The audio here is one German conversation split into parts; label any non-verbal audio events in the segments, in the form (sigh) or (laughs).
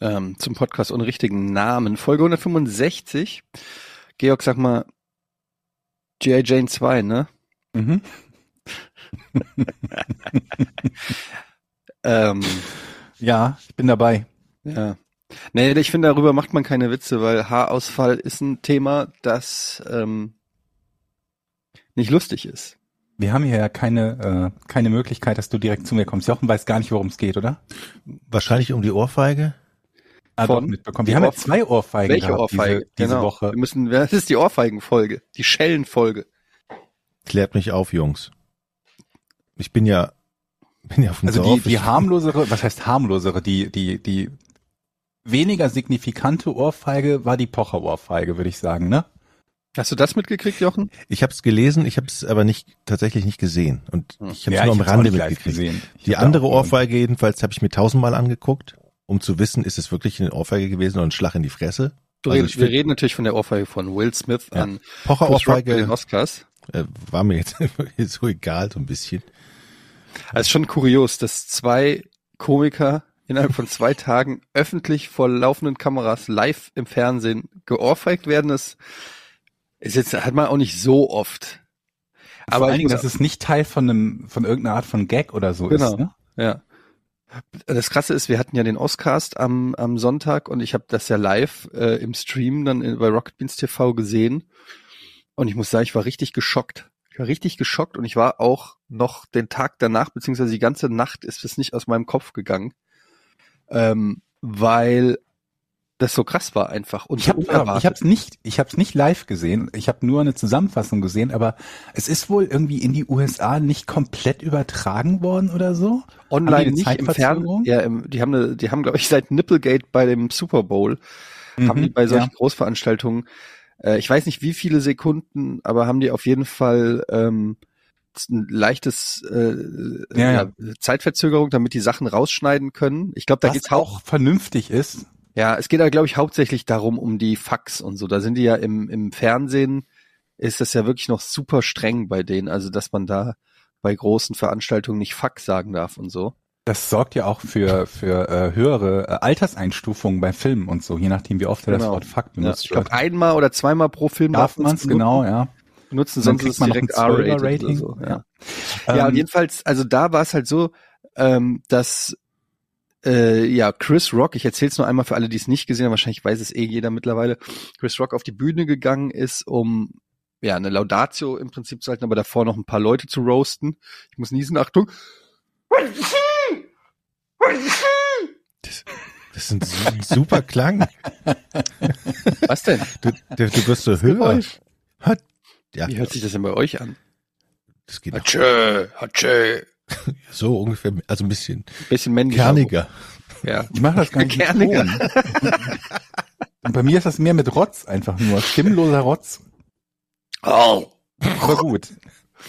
ähm, zum Podcast ohne richtigen Namen. Folge 165. Georg, sag mal, G.I. Jane 2, ne? Mhm. (laughs) ähm, Ja, ich bin dabei. ja. Nee, ich finde, darüber macht man keine Witze, weil Haarausfall ist ein Thema, das ähm, nicht lustig ist. Wir haben hier ja keine, äh, keine Möglichkeit, dass du direkt zu mir kommst. Jochen weiß gar nicht, worum es geht, oder? Wahrscheinlich um die Ohrfeige. Ah, Von- doch, mitbekommen. Wir haben ja zwei Ohrfeigen Welche gehabt Ohrfeige? diese, diese genau. Woche. Wir müssen, das ist die Ohrfeigenfolge, die Schellenfolge. Klärt mich auf, Jungs. Ich bin ja, bin ja auf dem Also Dorf. die, die harmlosere, was heißt harmlosere, die, die, die weniger signifikante Ohrfeige war die Pocher-Ohrfeige, würde ich sagen, ne? Hast du das mitgekriegt, Jochen? Ich habe es gelesen, ich habe es aber nicht tatsächlich nicht gesehen und Hm. ich habe es Ja, nur am Rande mitgekriegt. Die andere Ohrfeige jedenfalls habe ich mir tausendmal angeguckt, um zu wissen, ist es wirklich eine Ohrfeige gewesen oder ein Schlag in die Fresse. Du Also redest, wir reden natürlich von der Ohrfeige von Will Smith Ja. an Pocher bei den Ohrfeige Oscars. äh, war mir jetzt (laughs) so egal so ein bisschen. Also ist schon kurios, dass zwei Komiker innerhalb von zwei Tagen öffentlich vor laufenden Kameras live im Fernsehen geohrfeigt werden. Das ist jetzt, hat man auch nicht so oft. Vor Aber allen ich Dingen, dass es nicht Teil von einem, von irgendeiner Art von Gag oder so Genau. ist, ne? Ja. Das Krasse ist, wir hatten ja den Oscast am, am Sonntag und ich habe das ja live äh, im Stream dann in, bei Rocket Beans TV gesehen und ich muss sagen, ich war richtig geschockt. Ich war richtig geschockt und ich war auch noch den Tag danach, beziehungsweise die ganze Nacht ist es nicht aus meinem Kopf gegangen, ähm, weil das so krass war einfach und Ich habe so unerwartet. ich hab's nicht, ich hab's nicht live gesehen. Ich habe nur eine Zusammenfassung gesehen, aber es ist wohl irgendwie in die USA nicht komplett übertragen worden oder so. Online nicht im Fernsehen. Ja, im, die haben, eine, die haben glaube ich seit Nipplegate bei dem Super Bowl haben die Mhm, bei solchen ja. Großveranstaltungen, äh, ich weiß nicht wie viele Sekunden, aber haben die auf jeden Fall ähm, ein leichtes äh, Ja, ja, Zeitverzögerung, damit die Sachen rausschneiden können. Ich glaube, da auch. auch vernünftig ist. Ja, es geht da glaube ich hauptsächlich darum um die Fax und so. Da sind die ja im im Fernsehen ist das ja wirklich noch super streng bei denen, also dass man da bei großen Veranstaltungen nicht Fax sagen darf und so. Das sorgt ja auch für, für äh, höhere äh, Alterseinstufungen bei Filmen und so, je nachdem, wie oft er das Genau. Wort Fuck Ja, benutzt ich glaube einmal oder zweimal pro Film Darf man's, benutzen. genau, ja. dann sonst ist es man direkt ein 12er R-rated oder Rating. so. Ja. Ja. Ja, und Ähm, jedenfalls, also da war es halt so, ähm, dass äh, ja Chris Rock, ich erzähle es nur einmal für alle, die es nicht gesehen haben, wahrscheinlich weiß es eh jeder mittlerweile, Chris Rock auf die Bühne gegangen ist, um ja eine Laudatio im Prinzip zu halten, aber davor noch ein paar Leute zu roasten. Ich muss niesen, Achtung. Das, das ist ein su- super Klang. Was denn? Du, du, du wirst so höher. Hat, ja, Wie hört sich das denn bei euch an? das geht auch Hatschö, hatschö. (laughs) so ungefähr, also ein bisschen Bisschen männlicher. kerniger. Ja. (laughs) ich mache das gar nicht mit Kerniger. Ton. Und bei mir ist das mehr mit Rotz einfach nur. Stimmloser Rotz. Oh. Aber gut. (laughs)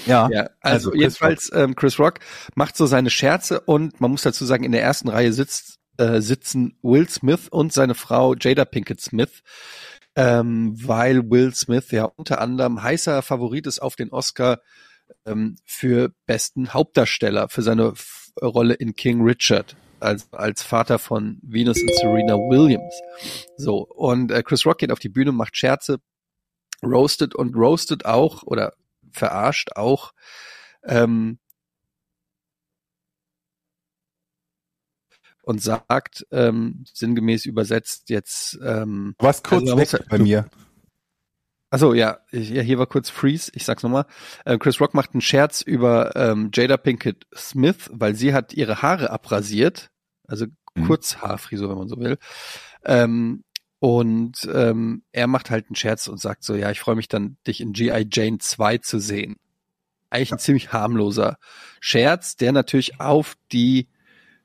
Ja. Ja, also, Also Chris jedenfalls ähm, Chris Rock macht so seine Scherze und man muss dazu sagen, in der ersten Reihe sitzt, äh, sitzen Will Smith und seine Frau Jada Pinkett Smith, ähm, weil Will Smith ja unter anderem heißer Favorit ist auf den Oscar ähm, für besten Hauptdarsteller für seine F Rolle in King Richard als, als Vater von Venus und Serena Williams. So, und äh, Chris Rock geht auf die Bühne, macht Scherze, roastet und roastet auch oder verarscht auch ähm, und sagt ähm, sinngemäß übersetzt jetzt ähm, warst kurz Also weg muss- bei mir. Achso, ja, ja, hier war kurz Freeze, ich sag's nochmal. Äh, Chris Rock macht einen Scherz über ähm, Jada Pinkett Smith, weil sie hat ihre Haare abrasiert, also Mhm. Kurzhaarfrisur, wenn man so will. Ähm, und ähm, er macht halt einen Scherz und sagt so, ja, ich freue mich dann, dich in G.I. Jane 2 zu sehen. Eigentlich ein ziemlich harmloser Scherz, der natürlich auf die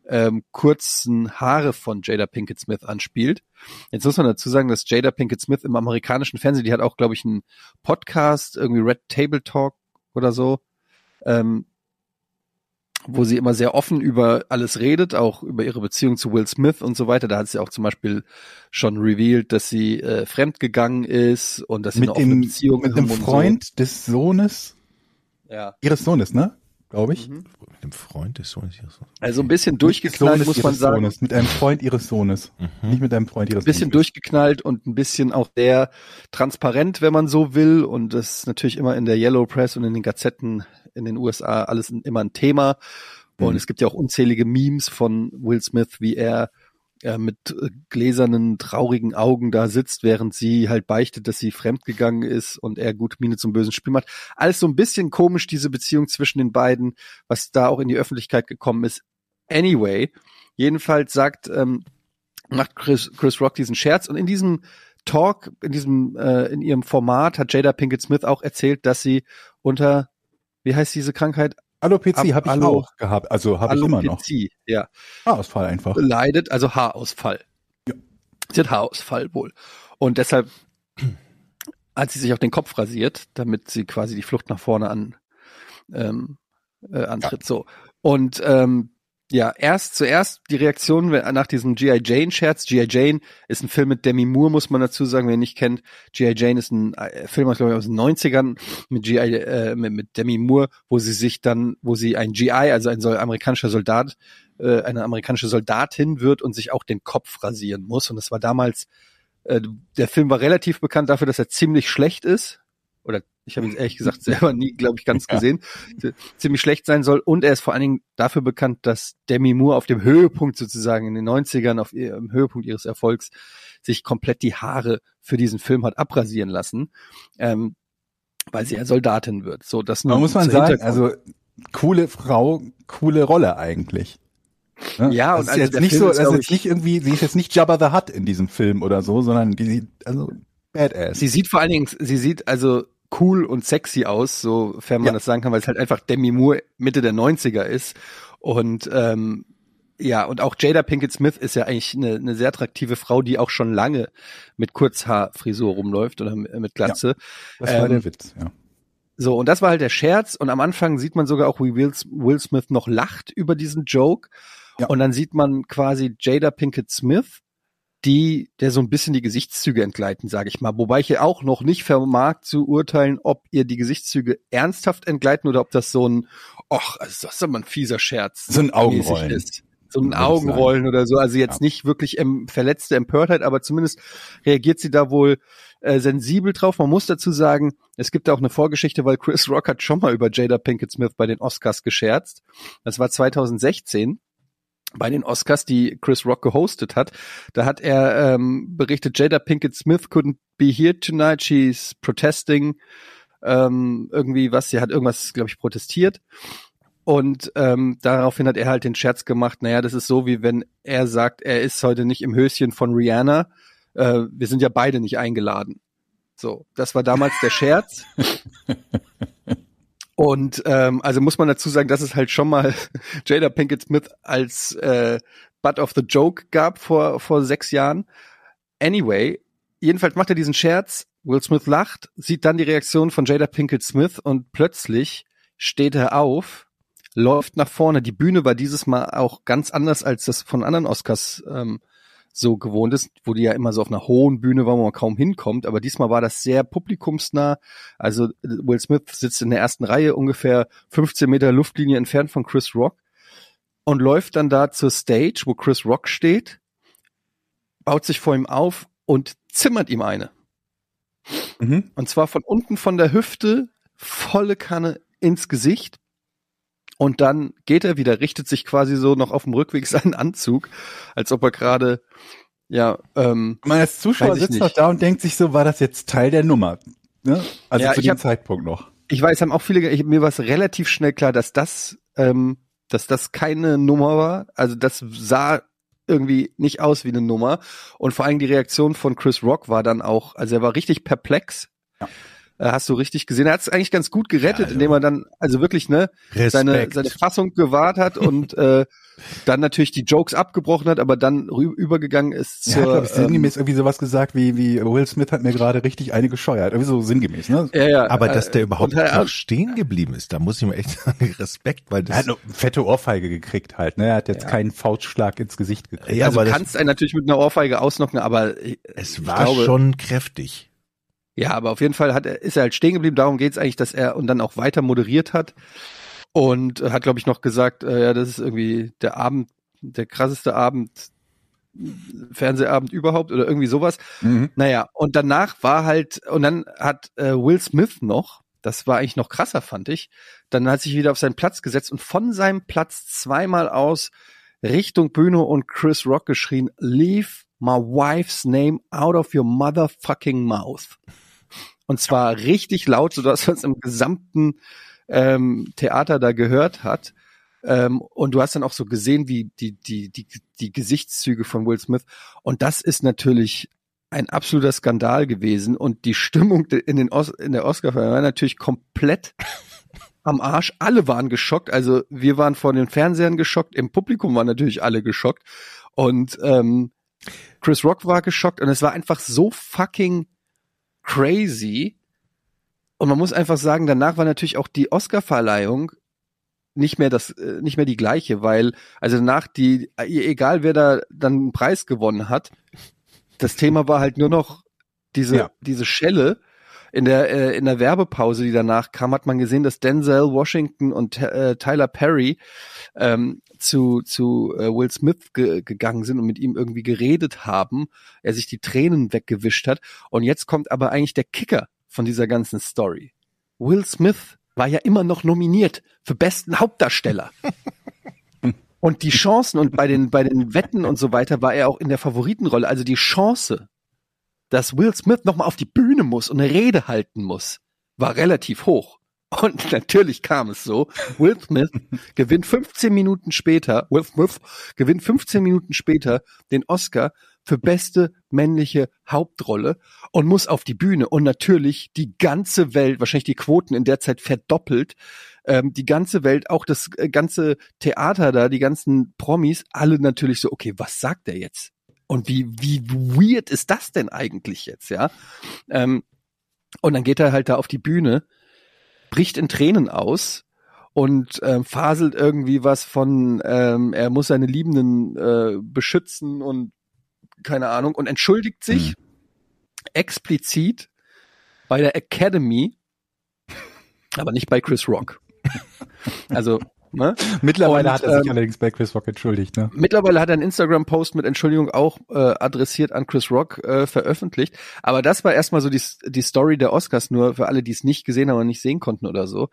ähm, kurzen Haare von Jada Pinkett Smith anspielt. Jetzt muss man dazu sagen, dass Jada Pinkett Smith im amerikanischen Fernsehen, die hat auch, glaube ich, einen Podcast, irgendwie Red Table Talk oder so, ähm, wo sie immer sehr offen über alles redet, auch über ihre Beziehung zu Will Smith und so weiter. Da hat sie auch zum Beispiel schon revealed, dass sie äh, fremdgegangen ist und dass sie Mit eine offene dem, Beziehung mit dem Freund des Sohnes, So. Ja. ihres Sohnes, ne? Glaube ich. Mhm. Mit dem Freund des Sohnes ihres Sohnes. Also ein bisschen durchgeknallt, Sohnes muss man sagen. Sohnes, mit einem Freund ihres Sohnes. Mhm. Nicht mit einem Freund ihres ein bisschen Sohnes. durchgeknallt und ein bisschen auch sehr transparent, wenn man so will. Und das ist natürlich immer in der Yellow Press und in den Gazetten in den USA alles immer ein Thema. Und Mhm. es gibt ja auch unzählige Memes von Will Smith, wie er äh, mit gläsernen, traurigen Augen da sitzt, während sie halt beichtet, dass sie fremdgegangen ist und er gute Miene zum bösen Spiel macht. Alles so ein bisschen komisch, diese Beziehung zwischen den beiden, was da auch in die Öffentlichkeit gekommen ist. Anyway, jedenfalls sagt, ähm, macht Chris, Chris Rock diesen Scherz und in diesem Talk, in diesem, äh, in ihrem Format hat Jada Pinkett Smith auch erzählt, dass sie unter, wie heißt diese Krankheit? Alopecia Ab- habe ich Alo- auch gehabt, also habe ich immer noch. Alopecia, ja, Haarausfall einfach. leidet, also Haarausfall. Ja. Sie hat Haarausfall wohl. Und deshalb hat sie sich auch den Kopf rasiert, damit sie quasi die Flucht nach vorne an, ähm, äh, antritt. So. Und ähm, ja, erst zuerst die Reaktion nach diesem G.I. Jane-Scherz. G.I. Jane ist ein Film mit Demi Moore, muss man dazu sagen, wer ihn nicht kennt. G.I. Jane ist ein äh, Film aus, glaube ich, aus den 90ern mit G.I. Äh, mit, mit Demi Moore, wo sie sich dann, wo sie ein G.I., also ein amerikanischer Soldat, äh, eine amerikanische Soldatin wird und sich auch den Kopf rasieren muss. Und das war damals, äh, der Film war relativ bekannt dafür, dass er ziemlich schlecht ist. Oder ich habe ihn ehrlich gesagt (laughs) selber nie, glaube ich, ganz Ja. gesehen. Ziemlich schlecht sein soll. Und er ist vor allen Dingen dafür bekannt, dass Demi Moore auf dem Höhepunkt sozusagen in den 90ern, auf ihrem Höhepunkt ihres Erfolgs, sich komplett die Haare für diesen Film hat abrasieren lassen. Ähm, weil sie ja Soldatin wird. So, das nur Man muss man sagen, also coole Frau, coole Rolle eigentlich. Ne? Ja, das und ist also jetzt nicht Film so, ist, das ist jetzt nicht irgendwie, sie ist jetzt nicht Jabba the Hutt in diesem Film oder so, sondern die sieht, also badass. Sie sieht vor allen Dingen, sie sieht also cool und sexy aus, sofern man Ja. das sagen kann, weil es halt einfach Demi Moore Mitte der 90er ist. Und ähm, ja, und auch Jada Pinkett Smith ist ja eigentlich eine, eine sehr attraktive Frau, die auch schon lange mit Kurzhaarfrisur rumläuft oder mit Glatze. das war ähm, der Witz, ja. So, und das war halt der Scherz. Und am Anfang sieht man sogar auch, wie Will, Will Smith noch lacht über diesen Joke. Ja. Und dann sieht man quasi Jada Pinkett Smith, die, der so ein bisschen die Gesichtszüge entgleiten, sage ich mal. Wobei ich hier auch noch nicht vermag zu urteilen, ob ihr die Gesichtszüge ernsthaft entgleiten oder ob das so ein, ach, also das ist aber ein fieser Scherz. So ein Augenrollen. Ist. So ein Augenrollen oder so. Also jetzt Ja. nicht wirklich ähm, verletzte Empörtheit, aber zumindest reagiert sie da wohl äh, sensibel drauf. Man muss dazu sagen, es gibt da auch eine Vorgeschichte, weil Chris Rock hat schon mal über Jada Pinkett Smith bei den Oscars gescherzt. Das war 2016 bei den Oscars, die Chris Rock gehostet hat. Da hat er ähm, berichtet, Jada Pinkett Smith couldn't be here tonight. She's protesting. Ähm, irgendwie was, sie hat irgendwas, glaube ich, protestiert. Und ähm, daraufhin hat er halt den Scherz gemacht, naja, das ist so, wie wenn er sagt, er ist heute nicht im Höschen von Rihanna. Äh, wir sind ja beide nicht eingeladen. So, das war damals der Scherz. (laughs) Und ähm, also muss man dazu sagen, dass es halt schon mal (laughs) Jada Pinkett Smith als äh, Butt of the Joke gab vor, vor sechs Jahren. Anyway, jedenfalls macht er diesen Scherz, Will Smith lacht, sieht dann die Reaktion von Jada Pinkett Smith und plötzlich steht er auf, läuft nach vorne. Die Bühne war dieses Mal auch ganz anders, als das von anderen Oscars ähm, so gewohnt ist, wo die ja immer so auf einer hohen Bühne war, wo man kaum hinkommt. Aber diesmal war das sehr publikumsnah. Also Will Smith sitzt in der ersten Reihe, ungefähr 15 Meter Luftlinie entfernt von Chris Rock und läuft dann da zur Stage, wo Chris Rock steht, baut sich vor ihm auf und zimmert ihm eine. Mhm. Und zwar von unten von der Hüfte, volle Kanne ins Gesicht. Und dann geht er wieder, richtet sich quasi so noch auf dem Rückweg (laughs) seinen Anzug, als ob er gerade, ja, ähm, Man als Zuschauer sitzt noch da und denkt sich so, war das jetzt Teil der Nummer? Ne? Also Ja, zu dem hab- Zeitpunkt noch. ich weiß, haben auch viele, ich, mir war es relativ schnell klar, dass das, ähm, dass das keine Nummer war. Also das sah irgendwie nicht aus wie eine Nummer. Und vor allem die Reaktion von Chris Rock war dann auch, also er war richtig perplex. Ja. Äh, hast du richtig gesehen. Er hat es eigentlich ganz gut gerettet, Ja, also- indem er dann also wirklich ne seine Respekt. seine Fassung gewahrt hat und äh, dann natürlich die Jokes abgebrochen hat, aber dann übergegangen ist zur glaube ich, ähm, sinngemäß irgendwie sowas gesagt wie, wie Will Smith hat mir gerade richtig eine gescheuert. Irgendwie so sinngemäß, ne? ja, ja, Aber dass der äh, überhaupt er- noch stehen geblieben ist, da muss ich mir echt (laughs) sagen, Respekt, weil Er hat das, eine fette Ohrfeige gekriegt halt, ne? Er hat jetzt keinen Faustschlag ins Gesicht gekriegt. ja, also aber du das, kannst einen natürlich mit einer Ohrfeige ausnocken, aber ich, es war glaube, schon kräftig. Ja, aber auf jeden Fall hat er, ist er halt stehen geblieben. Darum geht's eigentlich, dass er und dann auch weiter moderiert hat und äh, hat, glaube ich, noch gesagt, äh, ja, das ist irgendwie der Abend, der krasseste Abend, Fernsehabend überhaupt oder irgendwie sowas. Mhm. Naja, und danach war halt, und dann hat äh, Will Smith noch, das war eigentlich noch krasser, fand ich, dann hat sich wieder auf seinen Platz gesetzt und von seinem Platz zweimal aus Richtung Bühne und Chris Rock geschrien, leave my wife's name out of your motherfucking mouth. Und zwar richtig laut, sodass man es im gesamten ähm, Theater da gehört hat. Ähm, und du hast dann auch so gesehen, wie die, die, die, die Gesichtszüge von Will Smith. Und das ist natürlich ein absoluter Skandal gewesen. Und die Stimmung in, den Os in der oscar war natürlich komplett (laughs) am Arsch. Alle waren geschockt. Also wir waren vor den Fernsehern geschockt. Im Publikum waren natürlich alle geschockt. Und ähm, Chris Rock war geschockt. Und es war einfach so fucking crazy. Und man muss einfach sagen, danach war natürlich auch die Oscar-Verleihung nicht mehr das, äh, nicht mehr die gleiche, weil, also danach die, äh, egal wer da dann einen Preis gewonnen hat, das Thema war halt nur noch diese, Ja. diese Schelle. In der, äh, in der Werbepause, die danach kam, hat man gesehen, dass Denzel Washington und äh, Tyler Perry ähm, zu, zu äh, Will Smith ge gegangen sind und mit ihm irgendwie geredet haben, er sich die Tränen weggewischt hat. Und jetzt kommt aber eigentlich der Kicker von dieser ganzen Story. Will Smith war ja immer noch nominiert für besten Hauptdarsteller. (laughs) Und die Chancen und bei den, bei den Wetten und so weiter war er auch in der Favoritenrolle. Also die Chance, dass Will Smith nochmal auf die Bühne muss und eine Rede halten muss, war relativ hoch. Und (laughs) natürlich kam es so. Will Smith (laughs) gewinnt 15 Minuten später, Will Smith gewinnt 15 Minuten später den Oscar für beste männliche Hauptrolle und muss auf die Bühne. Und natürlich die ganze Welt, wahrscheinlich die Quoten in der Zeit verdoppelt, ähm, die ganze Welt, auch das äh, ganze Theater da, die ganzen Promis, alle natürlich so, okay, was sagt er jetzt? Und wie, wie weird ist das denn eigentlich jetzt, ja? Ähm, und dann geht er halt da auf die Bühne, bricht in Tränen aus und ähm, faselt irgendwie was von, ähm, er muss seine Liebenden äh, beschützen und keine Ahnung und entschuldigt sich explizit bei der Academy, aber nicht bei Chris Rock. (laughs) Also, ne? Mittlerweile Und, hat er sich ähm, allerdings bei Chris Rock entschuldigt, ne? Mittlerweile hat er einen Instagram-Post mit Entschuldigung auch äh, adressiert an Chris Rock äh, veröffentlicht. Aber das war erstmal so die, die Story der Oscars, nur für alle, die es nicht gesehen haben und nicht sehen konnten oder so.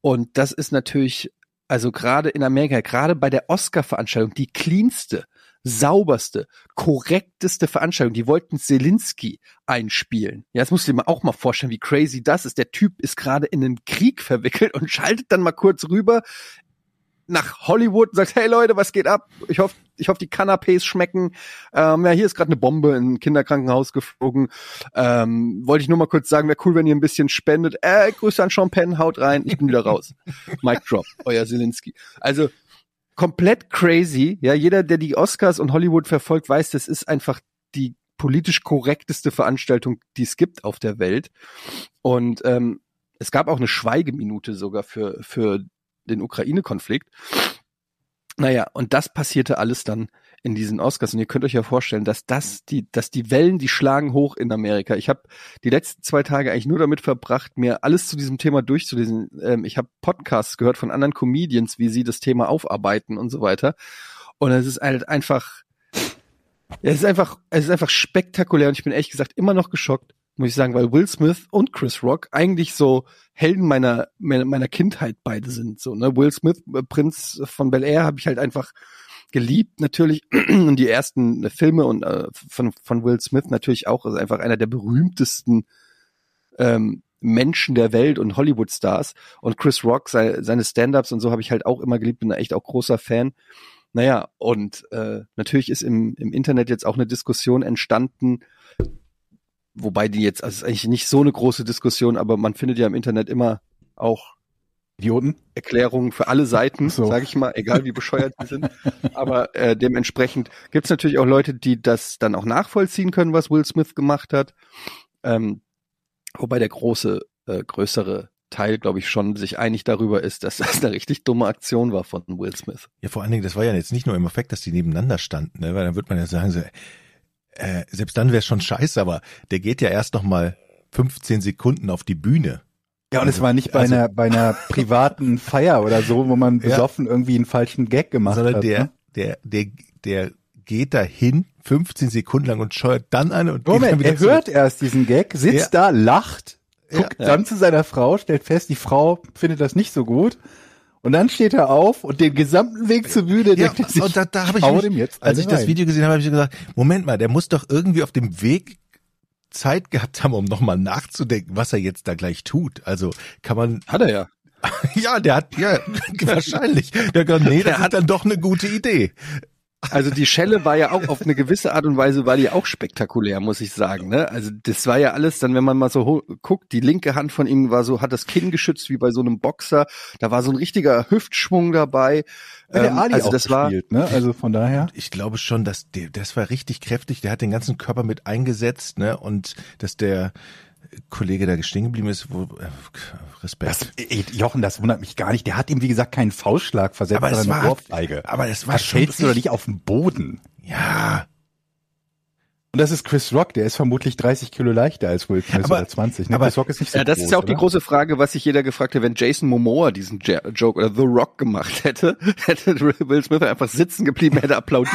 Und das ist natürlich, also gerade in Amerika, gerade bei der Oscar-Veranstaltung, die cleanste, sauberste, korrekteste Veranstaltung. Die wollten Selinski einspielen. Ja, das musst du dir mal auch mal vorstellen, wie crazy das ist. Der Typ ist gerade in einen Krieg verwickelt und schaltet dann mal kurz rüber nach Hollywood und sagt, hey Leute, was geht ab? Ich hoffe, ich hoffe, die Canapés schmecken. Ähm, ja, hier ist gerade eine Bombe in ein Kinderkrankenhaus geflogen. Ähm, wollte ich nur mal kurz sagen, wäre cool, wenn ihr ein bisschen spendet. Äh, Grüße an Sean Penn, haut rein, ich bin wieder raus. (laughs) Mic drop, euer Zelensky. Also komplett crazy. Ja, jeder, der die Oscars und Hollywood verfolgt, weiß, das ist einfach die politisch korrekteste Veranstaltung, die es gibt auf der Welt. Und ähm, es gab auch eine Schweigeminute sogar für, für den Ukraine-Konflikt. Naja, und das passierte alles dann in diesen Oscars. Und ihr könnt euch ja vorstellen, dass das, die, dass die Wellen, die schlagen hoch in Amerika. Ich habe die letzten zwei Tage eigentlich nur damit verbracht, mir alles zu diesem Thema durchzulesen. Ähm, ich habe Podcasts gehört von anderen Comedians, wie sie das Thema aufarbeiten und so weiter. Und es ist halt einfach, es ist einfach, es ist einfach spektakulär. Und ich bin ehrlich gesagt immer noch geschockt, muss ich sagen, weil Will Smith und Chris Rock eigentlich so Helden meiner meiner, Kindheit beide sind. So ne, Will Smith, äh, Prinz von Bel Air, habe ich halt einfach geliebt natürlich. (clears throat) Und die ersten Filme und äh, von von Will Smith natürlich auch ist einfach einer der berühmtesten ähm, Menschen der Welt und Hollywood-Stars. Und Chris Rock sei, seine Stand-ups und so habe ich halt auch immer geliebt bin da echt auch großer Fan. Naja und äh, natürlich ist im im Internet jetzt auch eine Diskussion entstanden wobei die jetzt, also es ist eigentlich nicht so eine große Diskussion, aber man findet ja im Internet immer auch Idioten. Erklärungen für alle Seiten, So. sage ich mal, egal wie bescheuert die sind. Aber äh, dementsprechend gibt es natürlich auch Leute, die das dann auch nachvollziehen können, was Will Smith gemacht hat. Ähm, wobei der große, äh, größere Teil, glaube ich, schon sich einig darüber ist, dass das eine richtig dumme Aktion war von Will Smith. Ja, vor allen Dingen, das war ja jetzt nicht nur im Effekt, dass die nebeneinander standen, ne? weil dann wird man ja sagen, so, äh, selbst dann wäre schon scheiße, aber der geht ja erst noch mal 15 Sekunden auf die Bühne. Ja, und es war nicht bei Also- einer bei einer (laughs) privaten Feier oder so, wo man Ja. besoffen irgendwie einen falschen Gag gemacht sondern hat. der, ne? der, der, der geht dahin 15 Sekunden lang und scheuert dann an und geht dann Moment, wieder er zurück. hört erst diesen Gag, sitzt da, lacht, guckt Ja. dann zu seiner Frau, stellt fest, die Frau findet das nicht so gut. Und dann steht er auf und den gesamten Weg zur Bühne Ja, denkt er sich, und da, da habe ich, mich, jetzt als ich das rein. Video gesehen habe, habe ich gesagt, Moment mal, der muss doch irgendwie auf dem Weg Zeit gehabt haben, um nochmal nachzudenken, was er jetzt da gleich tut. Also kann man, Hat er ja. (laughs) ja, der hat, ja, (laughs) wahrscheinlich. Der hat (laughs) nee, das ist dann doch eine gute Idee. Also die Schelle war ja auch auf eine gewisse Art und Weise war die auch spektakulär, muss ich sagen. Ne? Also das war ja alles, dann wenn man mal so guckt, die linke Hand von ihm war so, hat das Kinn geschützt wie bei so einem Boxer. Da war so ein richtiger Hüftschwung dabei. Ja, der Ähm, Ali also auch das war gespielt, ne? Also von daher. Ich glaube schon, dass der, das war richtig kräftig. Der hat den ganzen Körper mit eingesetzt, ne? Und dass der Kollege da stehen geblieben ist, wo, äh, Respekt. Das, ey, Jochen, das wundert mich gar nicht. Der hat ihm, wie gesagt, keinen Faustschlag versetzt, Aber sondern eine Ohrfeige. aber es war da schon du doch nicht auf den Boden. ja, Und das ist Chris Rock, der ist vermutlich 30 Kilo leichter als Will Smith Aber- oder 20. Ne? aber- Chris Rock ist nicht so Ja, das groß, ist ja auch die oder? große Frage, was sich jeder gefragt hat, wenn Jason Momoa diesen Ja- Joke oder The Rock gemacht hätte, (laughs) hätte Will Smith einfach sitzen geblieben, hätte applaudiert.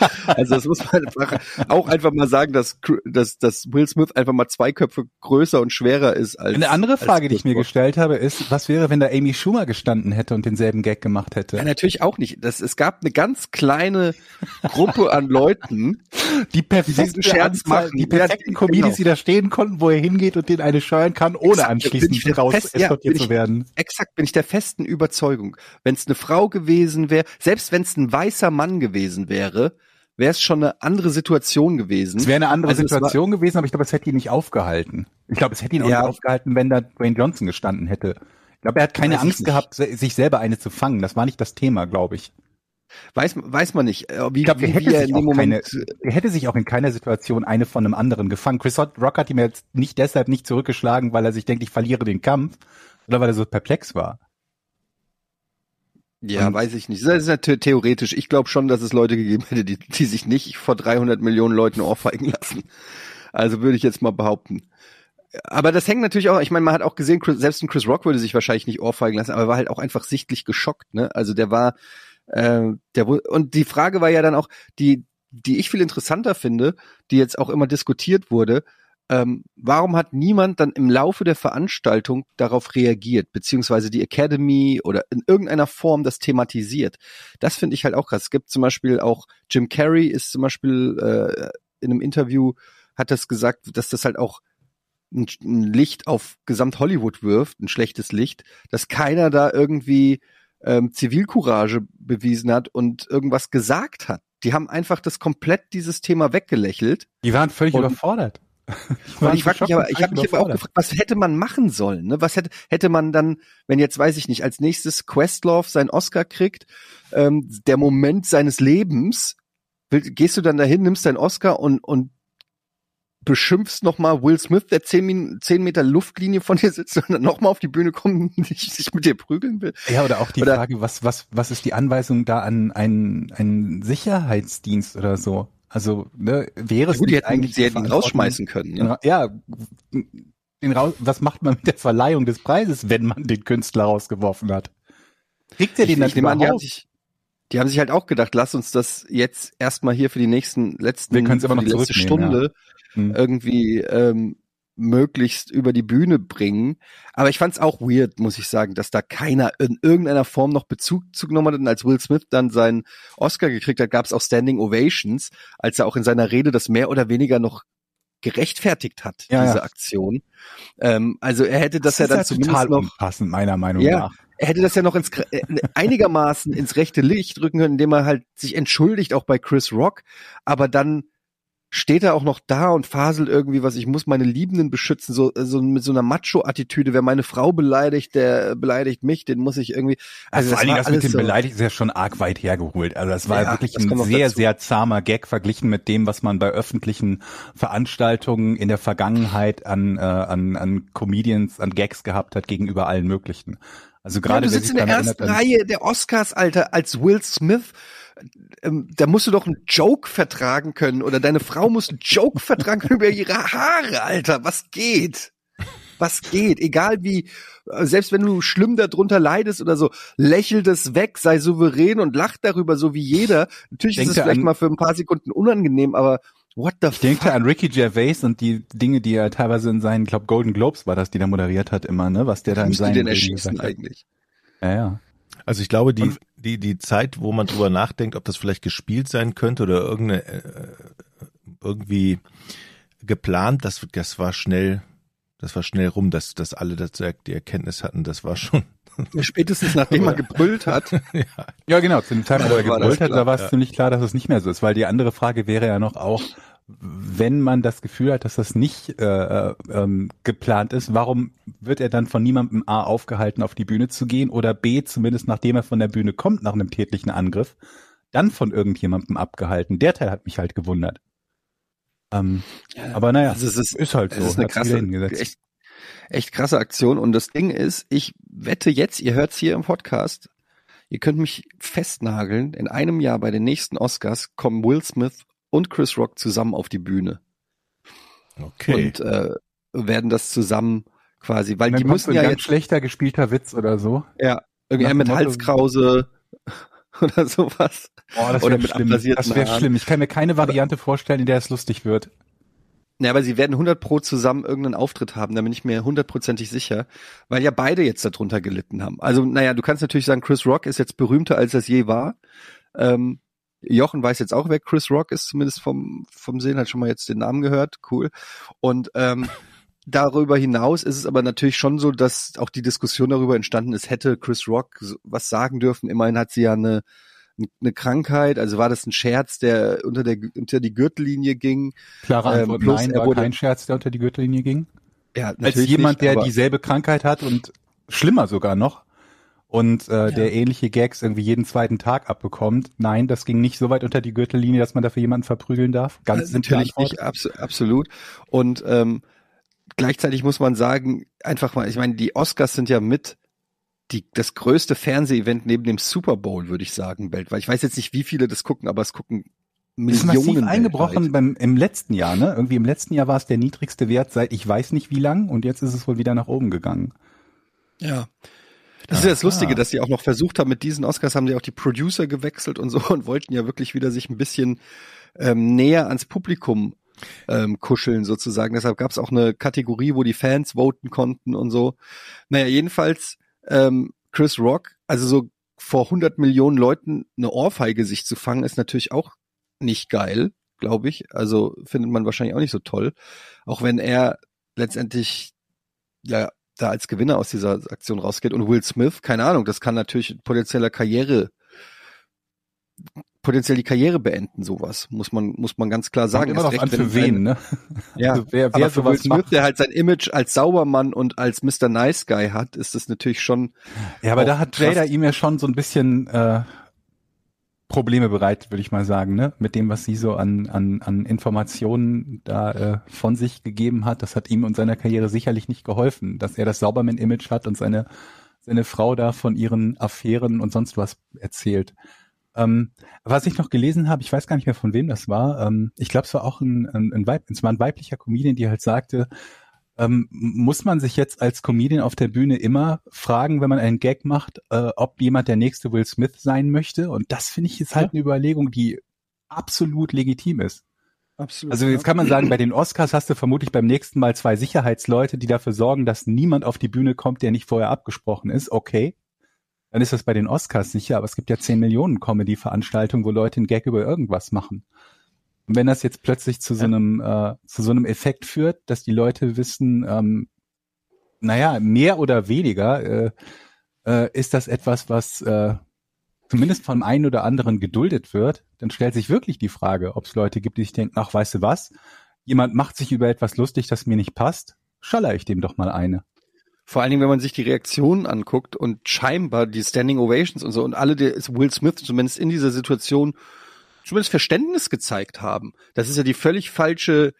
Ja. Also das muss man einfach auch einfach mal sagen, dass, dass, dass Will Smith einfach mal zwei Köpfe größer und schwerer ist als Eine andere Frage, die ich mir gestellt habe, ist, was wäre, wenn da Amy Schumer gestanden hätte und denselben Gag gemacht hätte? Ja, natürlich auch nicht. Das, es gab eine ganz kleine Gruppe an Leuten, die perfekten diesen Scherz Anzahl, machen. die perfekten Ja, Comedians, genau. die da stehen konnten, wo er hingeht und den eine scheuern kann, ohne Exakt, anschließend ich raus Fest- ja, eskortiert bin zu ich- werden. exakt bin ich der festen Überzeugung, wenn es eine Frau gewesen wäre, selbst wenn es ein weißer Mann gewesen wäre, wäre es schon eine andere Situation gewesen. Es wäre eine andere Also es war- Situation gewesen, aber ich glaube, es hätte ihn nicht aufgehalten. Ich glaube, es hätte ihn auch Ja. nicht aufgehalten, wenn da Dwayne Johnson gestanden hätte. Ich glaube, er hat keine ich Angst gehabt, sich selber eine zu fangen. Das war nicht das Thema, glaube ich. Weiß, weiß man nicht, äh, wie, Ich glaube, der hätte er in dem keine, Moment. der hätte sich auch in keiner Situation eine von einem anderen gefangen. Chris Rock hat ihm jetzt nicht deshalb nicht zurückgeschlagen, weil er sich denkt, ich verliere den Kampf, oder weil er so perplex war. Ja, Und- weiß ich nicht. Das ist natürlich theoretisch. Ich glaube schon, dass es Leute gegeben hätte, die, die sich nicht vor 300 Millionen Leuten ohrfeigen lassen. Also würde ich jetzt mal behaupten. Aber das hängt natürlich auch, ich meine, man hat auch gesehen, Chris, selbst ein Chris Rock würde sich wahrscheinlich nicht ohrfeigen lassen, aber er war halt auch einfach sichtlich geschockt, ne? Also der war, äh, der und die Frage war ja dann auch, die, die ich viel interessanter finde, die jetzt auch immer diskutiert wurde, ähm, warum hat niemand dann im Laufe der Veranstaltung darauf reagiert, beziehungsweise die Academy oder in irgendeiner Form das thematisiert? Das finde ich halt auch krass. Es gibt zum Beispiel auch Jim Carrey ist zum Beispiel äh, in einem Interview hat das gesagt, dass das halt auch ein, ein Licht auf gesamt Hollywood wirft, ein schlechtes Licht, dass keiner da irgendwie ähm, Zivilcourage bewiesen hat und irgendwas gesagt hat. Die haben einfach das komplett dieses Thema weggelächelt. Die waren völlig Und- überfordert. (laughs) Ich frage mich aber, ich habe mich aber auch gefragt, was hätte man machen sollen? Ne? Was hätte, hätte man dann, wenn jetzt, weiß ich nicht, als nächstes Questlove seinen Oscar kriegt, ähm, der Moment seines Lebens, gehst du dann dahin, nimmst deinen Oscar und, und beschimpfst nochmal Will Smith, der zehn, Min zehn Meter Luftlinie von dir sitzt und dann nochmal auf die Bühne kommt und (laughs) sich mit dir prügeln will? Ja, oder auch die Oder- Frage, was, was, was ist die Anweisung da an einen, einen Sicherheitsdienst oder so? Also, ne, wäre es Gut, die hätten, eigentlich sie hätten ihn rausschmeißen können. Ne? Ra- Ja, den raus, was macht man mit der Verleihung des Preises, wenn man den Künstler rausgeworfen hat? Kriegt er Ich, den dann ich nehme an, die haben überhaupt? sich, die haben sich halt auch gedacht, lass uns das jetzt erstmal hier für die nächsten letzten, Wir können's immer für noch die letzte Stunde Hm. irgendwie ähm, möglichst über die Bühne bringen. Aber ich fand's auch weird, muss ich sagen, dass da keiner in irgendeiner Form noch Bezug zugenommen hat. Und als Will Smith dann seinen Oscar gekriegt hat, gab's auch Standing Ovations, als er auch in seiner Rede das mehr oder weniger noch gerechtfertigt hat, Ja, diese ja. Aktion. Ähm, also er hätte das, ja ist dann ja zumindest total noch unpassend, meiner Meinung Ja. nach. er hätte das ja noch ins äh, einigermaßen ins rechte Licht rücken können, indem er halt sich entschuldigt, auch bei Chris Rock, aber dann steht er auch noch da und faselt irgendwie was, ich muss meine Liebenden beschützen, so, so mit so einer Macho-Attitüde, wer meine Frau beleidigt, der beleidigt mich, den muss ich irgendwie. Also vor allen Dingen das mit dem so- Beleidigt ist ja schon arg weit hergeholt. Also das war Ja, wirklich das ein sehr, dazu. sehr zahmer Gag verglichen mit dem, was man bei öffentlichen Veranstaltungen in der Vergangenheit an, äh, an, an Comedians, an Gags gehabt hat gegenüber allen möglichen. Also Ja, gerade du wer sitzt in der ersten Reihe der Oscars, Alter, als Will Smith. Ähm, da musst du doch einen Joke vertragen können oder deine Frau muss einen Joke vertragen können (laughs) über ihre Haare, Alter. Was geht? Was geht? Egal wie, äh, selbst wenn du schlimm darunter leidest oder so, lächelt es weg, sei souverän und lach darüber, so wie jeder. Natürlich ist Denkt es er vielleicht an- mal für ein paar Sekunden unangenehm, aber what the Ich denke fuck? an Ricky Gervais und die Dinge, die er teilweise in seinen, glaub Golden Globes war das, die er moderiert hat immer, ne, was der da in seinen Reden erschießen eigentlich? Ja, ja. Also ich glaube, die, die, die Zeit, wo man drüber nachdenkt, ob das vielleicht gespielt sein könnte oder irgendeine, äh, irgendwie geplant, das, das war schnell, das war schnell rum, dass, dass alle das, die Erkenntnis hatten, das war schon, Spätestens nachdem er gebrüllt hat. (laughs) ja, Ja, genau, zu dem Zeitpunkt, wo er gebrüllt hat, da war es ja. ziemlich klar, dass es nicht mehr so ist, weil die andere Frage wäre ja noch auch, wenn man das Gefühl hat, dass das nicht äh, äh, ähm, geplant ist, warum wird er dann von niemandem A aufgehalten, auf die Bühne zu gehen oder B, zumindest nachdem er von der Bühne kommt nach einem tätlichen Angriff, dann von irgendjemandem abgehalten? Der Teil hat mich halt gewundert. Ähm, aber naja, Also es ist, ist halt so. Es ist eine krasse, echt, echt krasse Aktion. Und das Ding ist, ich wette jetzt, ihr hört's hier im Podcast, ihr könnt mich festnageln, in einem Jahr bei den nächsten Oscars kommen Will Smith und Chris Rock zusammen auf die Bühne okay. und äh, werden das zusammen quasi, weil die müssen ein ja ganz jetzt, schlechter gespielter Witz oder so. ja, irgendwie mit Halskrause (laughs) oder sowas. Oh, das wäre schlimm. Das wäre schlimm. Ich kann mir keine Variante vorstellen, in der es lustig wird. Ja, aber sie werden 100 pro zusammen irgendeinen Auftritt haben, da bin ich mir hundertprozentig sicher, weil ja beide jetzt darunter gelitten haben. Also, naja, du kannst natürlich sagen, Chris Rock ist jetzt berühmter, als es je war. Ähm, Jochen weiß jetzt auch, wer Chris Rock ist, zumindest vom, vom Sehen, hat schon mal jetzt den Namen gehört, cool. Und ähm, (laughs) darüber hinaus ist es aber natürlich schon so, dass auch die Diskussion darüber entstanden ist, hätte Chris Rock was sagen dürfen. Immerhin hat sie ja eine, eine Krankheit, also war das ein Scherz, der unter der unter die Gürtellinie ging. Klare Ähm, Antwort, plus nein, war wurde- kein Scherz, der unter die Gürtellinie ging. Ja, Als natürlich jemand, nicht, der dieselbe Krankheit hat und schlimmer sogar noch und äh, der ähnliche Gags irgendwie jeden zweiten Tag abbekommt. Nein, das ging nicht so weit unter die Gürtellinie, dass man dafür jemanden verprügeln darf. Ganz Äh, simple natürlich nicht, abs absolut. Und ähm, gleichzeitig muss man sagen, einfach mal, ich meine, die Oscars sind ja mit die, das größte Fernsehevent neben dem Super Bowl, würde ich sagen, weltweit. Ich weiß jetzt nicht, wie viele das gucken, aber es gucken Ist Millionen. massiv eingebrochen beim, im letzten Jahr, ne? Irgendwie im letzten Jahr war es der niedrigste Wert seit ich weiß nicht wie lang und jetzt ist es wohl wieder nach oben gegangen. Ja. Das ist ja das. Lustige, dass sie auch noch versucht haben, mit diesen Oscars haben sie auch die Producer gewechselt und so und wollten ja wirklich wieder sich ein bisschen ähm, näher ans Publikum ähm, kuscheln sozusagen. Deshalb gab es auch eine Kategorie, wo die Fans voten konnten und so. Naja, jedenfalls ähm, Chris Rock, also so vor 100 Millionen Leuten eine Ohrfeige sich zu fangen, ist natürlich auch nicht geil, glaube ich. Also findet man wahrscheinlich auch nicht so toll. Auch wenn er letztendlich ja da als Gewinner aus dieser Aktion rausgeht und Will Smith, keine Ahnung, das kann natürlich potenzieller Karriere potenziell die Karriere beenden, sowas, muss man, muss man ganz klar sagen. Immer noch an für wen, ne? Ja, (laughs) Also wer, aber wer für Will sowas Smith, macht. der halt sein Image als Saubermann und als Mr. Nice Guy hat, ist das natürlich schon, Ja, aber da hat. Jada ihm ja schon so ein bisschen äh, Probleme bereit, würde ich mal sagen, ne? Mit dem, was sie so an, an, an Informationen da äh, von sich gegeben hat. Das hat ihm und seiner Karriere sicherlich nicht geholfen, dass er das Sauberman-Image hat und seine, seine Frau da von ihren Affären und sonst was erzählt. Ähm, was ich noch gelesen habe, ich weiß gar nicht mehr von wem das war, ähm, ich glaube, es war auch ein, ein, ein, Weib, es war ein weiblicher Comedian, die halt sagte, ähm, muss man sich jetzt als Comedian auf der Bühne immer fragen, wenn man einen Gag macht, äh, ob jemand der nächste Will Smith sein möchte? Und das finde ich jetzt halt eine Überlegung, die absolut legitim ist. absolut. Also jetzt kann man sagen, bei den Oscars hast du vermutlich beim nächsten Mal zwei Sicherheitsleute, die dafür sorgen, dass niemand auf die Bühne kommt, der nicht vorher abgesprochen ist. Okay. Dann ist das bei den Oscars sicher, aber es gibt ja 10 Millionen Comedy-Veranstaltungen, wo Leute einen Gag über irgendwas machen. Und wenn das jetzt plötzlich zu so einem, äh, zu so einem Effekt führt, dass die Leute wissen, ähm, naja, mehr oder weniger äh, äh, ist das etwas, was, äh, zumindest vom einen oder anderen geduldet wird, dann stellt sich wirklich die Frage, ob es Leute gibt, die sich denken, ach, weißt du was, jemand macht sich über etwas lustig, das mir nicht passt, schaller ich dem doch mal eine. Vor allen Dingen, wenn man sich die Reaktionen anguckt und scheinbar die Standing Ovations und so und alle, die Will Smith zumindest in dieser Situation zumindest Verständnis gezeigt haben. Das ist ja die völlig falsche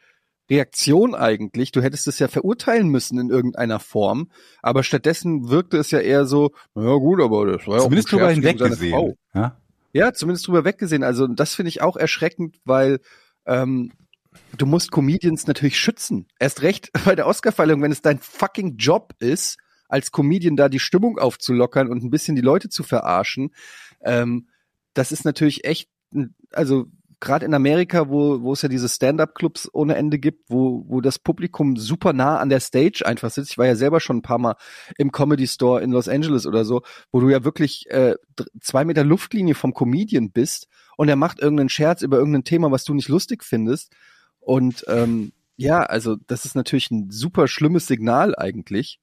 Reaktion eigentlich. Du hättest es ja verurteilen müssen in irgendeiner Form, aber stattdessen wirkte es ja eher so, naja gut, aber das war ja Zumindest auch drüber hinweggesehen. Ja? Ja, zumindest drüber weggesehen. Also das finde ich auch erschreckend, weil ähm, du musst Comedians natürlich schützen. Erst recht (laughs) bei der Oscarverleihung, wenn es dein fucking Job ist, als Comedian da die Stimmung aufzulockern und ein bisschen die Leute zu verarschen. Ähm, das ist natürlich echt, also gerade in Amerika, wo, wo es ja diese Stand-up-Clubs ohne Ende gibt, wo, wo das Publikum super nah an der Stage einfach sitzt. Ich war ja selber schon ein paar Mal im Comedy Store in Los Angeles oder so, wo du ja wirklich äh, zwei Meter Luftlinie vom Comedian bist und er macht irgendeinen Scherz über irgendein Thema, was du nicht lustig findest. Und ähm, ja, also das ist natürlich ein super schlimmes Signal eigentlich.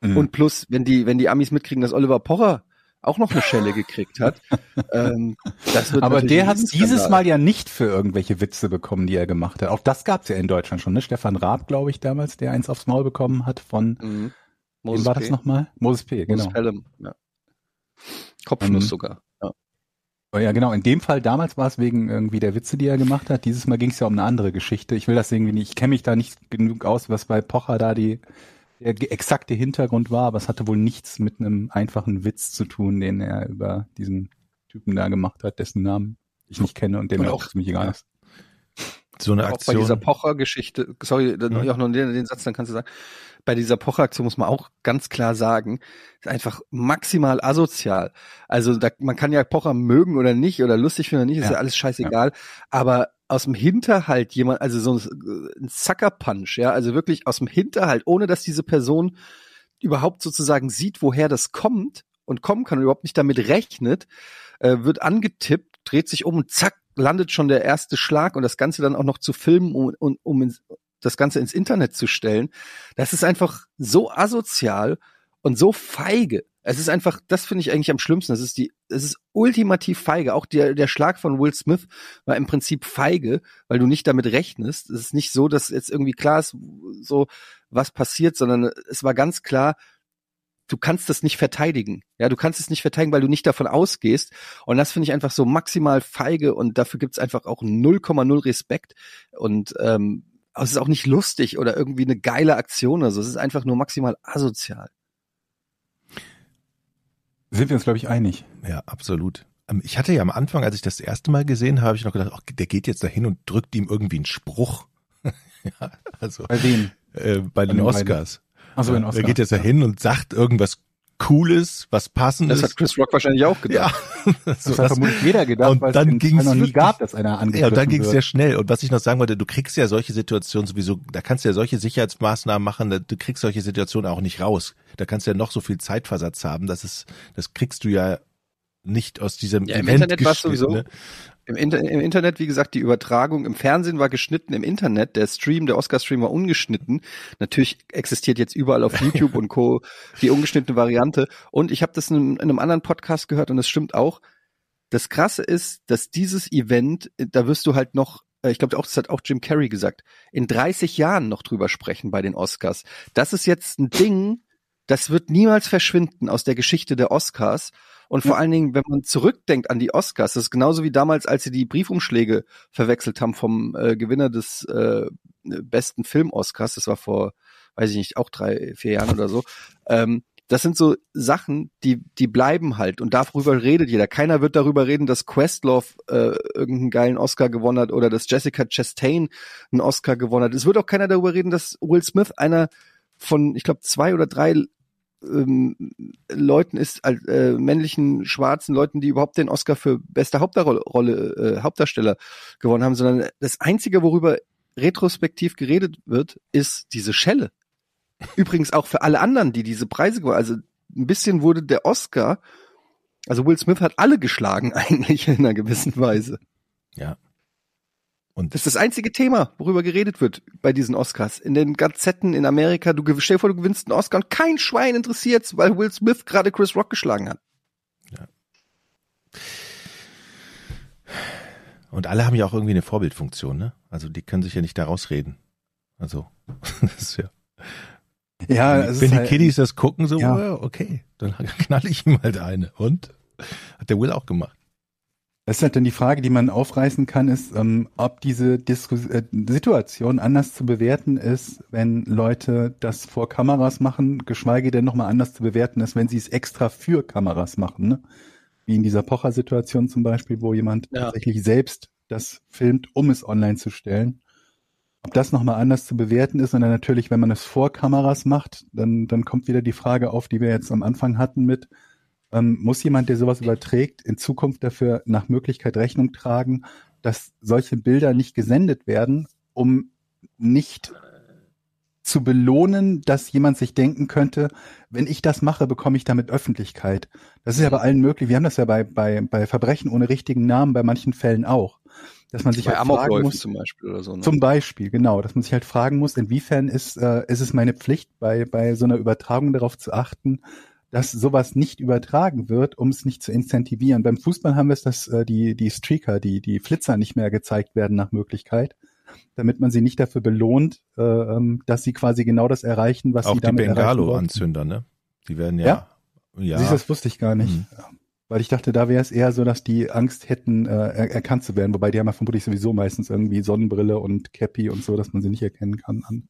Mhm. Und plus, wenn die, wenn die Amis mitkriegen, dass Oliver Pocher auch noch eine Schelle gekriegt hat, (laughs) ähm, das wird Aber der hat dieses. Mal ja nicht für irgendwelche Witze bekommen, die er gemacht hat. Auch das gab's ja in Deutschland schon, ne? Stefan Raab, glaube ich, damals, der eins aufs Maul bekommen hat von, Mhm. wem war das P. nochmal? Moses P., Moses genau. Pelham, ja. Kopfnuss Ähm, sogar. Ja. Oh ja, genau. In dem Fall damals war es wegen irgendwie der Witze, die er gemacht hat. Dieses Mal ging es ja um eine andere Geschichte. Ich will das irgendwie nicht, ich kenne mich da nicht genug aus, was bei Pocher da die der exakte Hintergrund war, aber es hatte wohl nichts mit einem einfachen Witz zu tun, den er über diesen Typen da gemacht hat, dessen Namen ich nicht kenne und der Und auch ziemlich egal ist. So eine Auch bei dieser Aktion. Pocher-Geschichte, sorry, dann Mhm. auch noch den, den Satz, dann kannst du sagen, bei dieser Pocher-Aktion muss man auch ganz klar sagen, ist einfach maximal asozial. Also da, man kann ja Pocher mögen oder nicht oder lustig finden oder nicht, ist Ja. ja alles scheißegal. Aber aus dem Hinterhalt jemand, also so ein, ein Sucker-Punch, ja, also wirklich aus dem Hinterhalt, ohne dass diese Person überhaupt sozusagen sieht, woher das kommt und kommen kann und überhaupt nicht damit rechnet, äh, wird angetippt, dreht sich um und zack, landet schon der erste Schlag und das Ganze dann auch noch zu filmen, um, um, um ins, das Ganze ins Internet zu stellen. Das ist einfach so asozial und so feige. Es ist einfach, das finde ich eigentlich am schlimmsten. Das ist die, es ist ultimativ feige. Auch der, der Schlag von Will Smith war im Prinzip feige, weil du nicht damit rechnest. Es ist nicht so, dass jetzt irgendwie klar ist, so was passiert, sondern es war ganz klar, du kannst das nicht verteidigen. Ja, du kannst es nicht verteidigen, weil du nicht davon ausgehst. Und das finde ich einfach so maximal feige und dafür gibt's einfach auch 0,0 Respekt. Und ähm, es ist auch nicht lustig oder irgendwie eine geile Aktion oder so. Es ist einfach nur maximal asozial. Sind wir uns, glaube ich, einig. Ja, absolut. Ähm, Ich hatte ja am Anfang, als ich das erste Mal gesehen habe, habe ich noch gedacht, ach, der geht jetzt dahin und drückt ihm irgendwie einen Spruch. (laughs) ja, also Bei wem? äh, bei den den beiden. Achso, in Ja, Oscar. Er geht jetzt dahin und sagt irgendwas Cooles, was Passendes. Das hat Chris Rock wahrscheinlich auch gedacht. ja, Das so, hat das, vermutlich jeder gedacht, und weil dann es ging's noch nie gab, dass einer ja, angegriffen und dann ging es sehr schnell. Und was ich noch sagen wollte, du kriegst ja solche Situationen sowieso, da kannst du ja solche Sicherheitsmaßnahmen machen, da- du kriegst solche Situationen auch nicht raus. Da kannst du ja noch so viel Zeitversatz haben, das ist, das kriegst du ja nicht aus diesem Ja, im Event Internet geschnitten, sowieso. ne? Im, Inter Im Internet, wie gesagt, die Übertragung im Fernsehen war geschnitten, im Internet, der Stream, der Oscar-Stream war ungeschnitten. Natürlich existiert jetzt überall auf YouTube und Co. (laughs) die ungeschnittene Variante. Und ich habe das in, in einem anderen Podcast gehört und es stimmt auch. Das Krasse ist, dass dieses Event, da wirst du halt noch, äh, ich glaube auch, das hat auch Jim Carrey gesagt, in 30 Jahren noch drüber sprechen bei den Oscars. Das ist jetzt ein Ding, das wird niemals verschwinden aus der Geschichte der Oscars. Und vor allen Dingen, wenn man zurückdenkt an die Oscars, das ist genauso wie damals, als sie die Briefumschläge verwechselt haben vom äh, Gewinner des äh, besten Film-Oscars, das war vor, weiß ich nicht, auch drei, vier Jahren oder so. Ähm, das sind so Sachen, die, die bleiben halt und darüber redet jeder. Keiner wird darüber reden, dass Questlove äh, irgendeinen geilen Oscar gewonnen hat oder dass Jessica Chastain einen Oscar gewonnen hat. Es wird auch keiner darüber reden, dass Will Smith einer von, ich glaube, zwei oder drei ähm, Leuten ist, äh, männlichen schwarzen Leuten, die überhaupt den Oscar für beste Hauptdarrolle, äh, Hauptdarsteller gewonnen haben, sondern das Einzige, worüber retrospektiv geredet wird, ist diese Schelle. Übrigens auch für alle anderen, die diese Preise gewonnen Also ein bisschen wurde der Oscar, also Will Smith hat alle geschlagen (laughs) eigentlich in einer gewissen Weise. Ja. Und Das ist das einzige Thema, worüber geredet wird bei diesen Oscars. In den Gazetten in Amerika, du stell dir vor, du gewinnst einen Oscar und kein Schwein interessiert's, weil Will Smith gerade Chris Rock geschlagen hat. Und alle haben ja auch irgendwie eine Vorbildfunktion, ne? Also die können sich ja nicht da rausreden. Also, (laughs) das ist ja. Ja, wenn wenn die halt- Kiddies das gucken, so, Ja. ja. okay, dann (laughs) knall ich ihm halt eine. Und? Hat der Will auch gemacht. Das ist halt dann die Frage, die man aufreißen kann, ist, ähm, ob diese Diskus äh, Situation anders zu bewerten ist, wenn Leute das vor Kameras machen, geschweige denn nochmal anders zu bewerten ist, wenn sie es extra für Kameras machen. Ne? Wie in dieser Pocher-Situation zum Beispiel, wo jemand Ja. tatsächlich selbst das filmt, um es online zu stellen. Ob das nochmal anders zu bewerten ist und dann natürlich, wenn man es vor Kameras macht, dann, dann kommt wieder die Frage auf, die wir jetzt am Anfang hatten mit, ähm, muss jemand, der sowas überträgt, in Zukunft dafür nach Möglichkeit Rechnung tragen, dass solche Bilder nicht gesendet werden, um nicht zu belohnen, dass jemand sich denken könnte, wenn ich das mache, bekomme ich damit Öffentlichkeit. Das ist ja bei allen möglich. Wir haben das ja bei, bei, bei Verbrechen ohne richtigen Namen bei manchen Fällen auch. Dass man sich Bei halt fragen muss, zum Beispiel oder so. Ne? zum Beispiel, genau, dass man sich halt fragen muss, inwiefern ist, äh, ist es meine Pflicht, bei, bei so einer Übertragung darauf zu achten, dass sowas nicht übertragen wird, um es nicht zu incentivieren. Beim Fußball haben wir es, dass äh, die, die Streaker, die, die Flitzer nicht mehr gezeigt werden nach Möglichkeit, damit man sie nicht dafür belohnt, äh, ähm, dass sie quasi genau das erreichen, was auch sie die damit erreichen wollten. Bengalo-Anzünder, ne? Die werden ja. Ja? Ja. Siehst das wusste ich gar nicht. Mhm. Weil ich dachte, da wäre es eher so, dass die Angst hätten, äh, er erkannt zu werden. Wobei die haben ja vermutlich sowieso meistens irgendwie Sonnenbrille und Cappy und so, dass man sie nicht erkennen kann. An.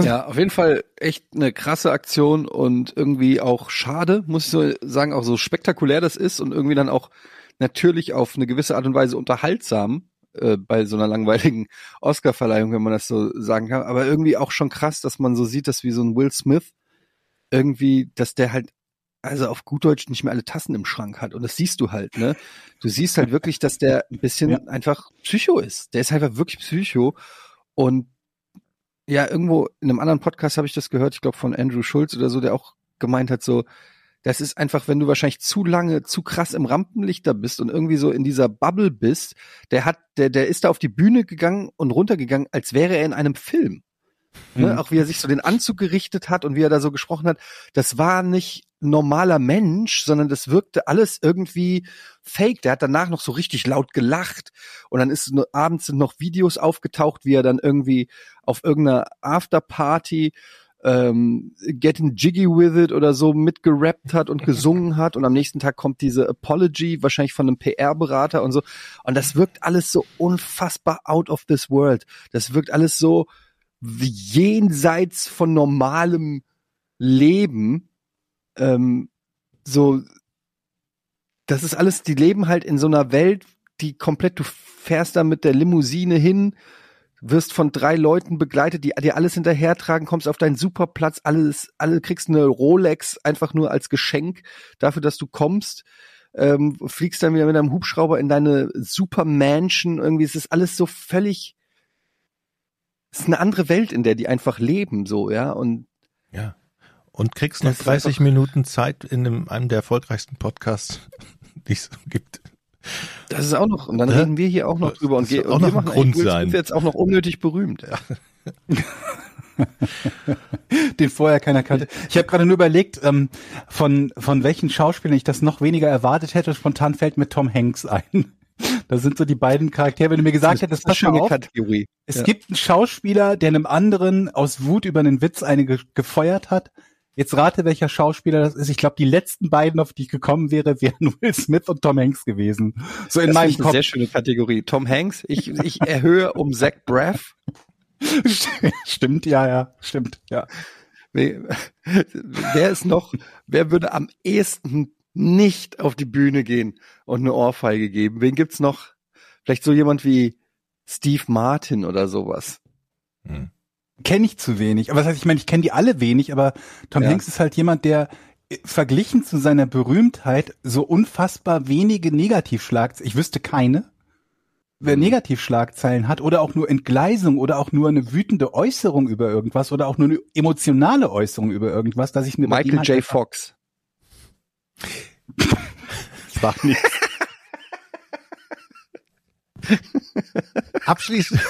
Ja, auf jeden Fall echt eine krasse Aktion und irgendwie auch schade, muss ich so sagen, auch so spektakulär das ist und irgendwie dann auch natürlich auf eine gewisse Art und Weise unterhaltsam äh, bei so einer langweiligen (laughs) Oscar-Verleihung, wenn man das so sagen kann. Aber irgendwie auch schon krass, dass man so sieht, dass wie so ein Will Smith irgendwie, dass der halt also auf gut Deutsch nicht mehr alle Tassen im Schrank hat. Und das siehst du halt, ne? Du siehst halt wirklich, dass der ein bisschen Ja. einfach Psycho ist. Der ist einfach wirklich Psycho. Und ja, irgendwo in einem anderen Podcast habe ich das gehört, ich glaube von Andrew Schulz oder so, der auch gemeint hat, so, das ist einfach, wenn du wahrscheinlich zu lange, zu krass im Rampenlicht da bist und irgendwie so in dieser Bubble bist, der hat, der, der ist da auf die Bühne gegangen und runtergegangen, als wäre er in einem Film. Ne? Mhm. Auch wie er sich so den Anzug gerichtet hat und wie er da so gesprochen hat, das war nicht normaler Mensch, sondern das wirkte alles irgendwie fake. Der hat danach noch so richtig laut gelacht und dann ist abends sind noch Videos aufgetaucht, wie er dann irgendwie auf irgendeiner Afterparty ähm, Getting Jiggy with It oder so mitgerappt hat und gesungen hat und am nächsten Tag kommt diese Apology, wahrscheinlich von einem PR-Berater und so. Und das wirkt alles so unfassbar out of this world. Das wirkt alles so jenseits von normalem Leben. Ähm, so, das ist alles, die leben halt in so einer Welt, die komplett, du fährst da mit der Limousine hin, wirst von drei Leuten begleitet, die dir alles hinterhertragen, kommst auf deinen Superplatz, alles, alle kriegst eine Rolex einfach nur als Geschenk dafür, dass du kommst, ähm, fliegst dann wieder mit einem Hubschrauber in deine Supermansion, irgendwie, es ist alles so völlig, ist eine andere Welt, in der die einfach leben, so, ja, und Ja. Und kriegst noch Das ist 30 einfach- Minuten Zeit in einem, einem der erfolgreichsten Podcasts, (laughs) die es gibt. das ist auch noch, und dann Ja. reden wir hier auch noch Das drüber und, ist ge- auch und noch wir ein machen Grund Will sein. Jetzt auch noch unnötig berühmt, ja. (laughs) den vorher keiner kannte. Ich habe gerade nur überlegt, ähm, von, von welchen Schauspielern ich das noch weniger erwartet hätte. Spontan fällt mir Tom Hanks ein. Das sind so die beiden Charaktere. Wenn du mir gesagt hättest, pass mal auf, Kategorie. es Ja. gibt einen Schauspieler, der einem anderen aus Wut über einen Witz eine ge gefeuert hat. Jetzt rate, welcher Schauspieler das ist. Ich glaube, die letzten beiden, auf die ich gekommen wäre, wären (laughs) Will Smith und Tom Hanks gewesen. So in Das meinem ist eine Kopf. sehr schöne Kategorie. Tom Hanks, ich, ich erhöhe um Zach Braff. (laughs) stimmt, ja, ja, stimmt, ja. Wer ist noch, wer würde am ehesten nicht auf die Bühne gehen und eine Ohrfeige geben? Wen gibt's noch? Vielleicht so jemand wie Steve Martin oder sowas. Hm. Kenne ich zu wenig. Aber was heißt, ich meine, ich kenne die alle wenig, aber Tom Ja. Hanks ist halt jemand, der äh, verglichen zu seiner Berühmtheit so unfassbar wenige Negativschlagzeilen, ich wüsste keine, wer Mhm. Negativschlagzeilen hat oder auch nur Entgleisung oder auch nur eine wütende Äußerung über irgendwas oder auch nur eine emotionale Äußerung über irgendwas, dass ich mir Michael halt J. Fox. Ich sag nichts. Abschließend,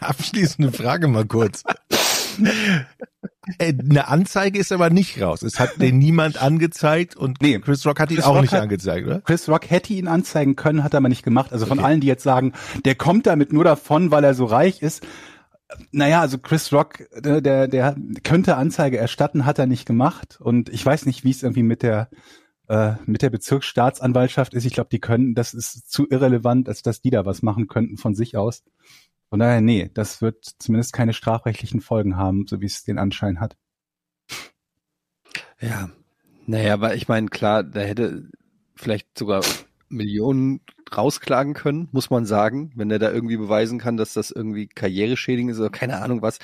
abschließende Frage mal kurz. Äh, eine Anzeige ist aber nicht raus. Es hat den niemand angezeigt und Nee. Chris Rock hat ihn Chris auch Rock nicht hat- angezeigt, oder? Chris Rock hätte ihn anzeigen können, hat er aber nicht gemacht. Also von Okay. allen, die jetzt sagen, der kommt damit nur davon, weil er so reich ist. Naja, also Chris Rock, der, der, der könnte Anzeige erstatten, hat er nicht gemacht. Und ich weiß nicht, wie es irgendwie mit der äh, mit der Bezirksstaatsanwaltschaft ist. Ich glaube, die können, das ist zu irrelevant, als dass die da was machen könnten von sich aus. Von daher, nee, das wird zumindest keine strafrechtlichen Folgen haben, so wie es den Anschein hat. Ja. Naja, aber ich meine, klar, der hätte vielleicht sogar Millionen rausklagen können, muss man sagen, wenn er da irgendwie beweisen kann, dass das irgendwie karriereschädigend ist oder keine Ahnung was.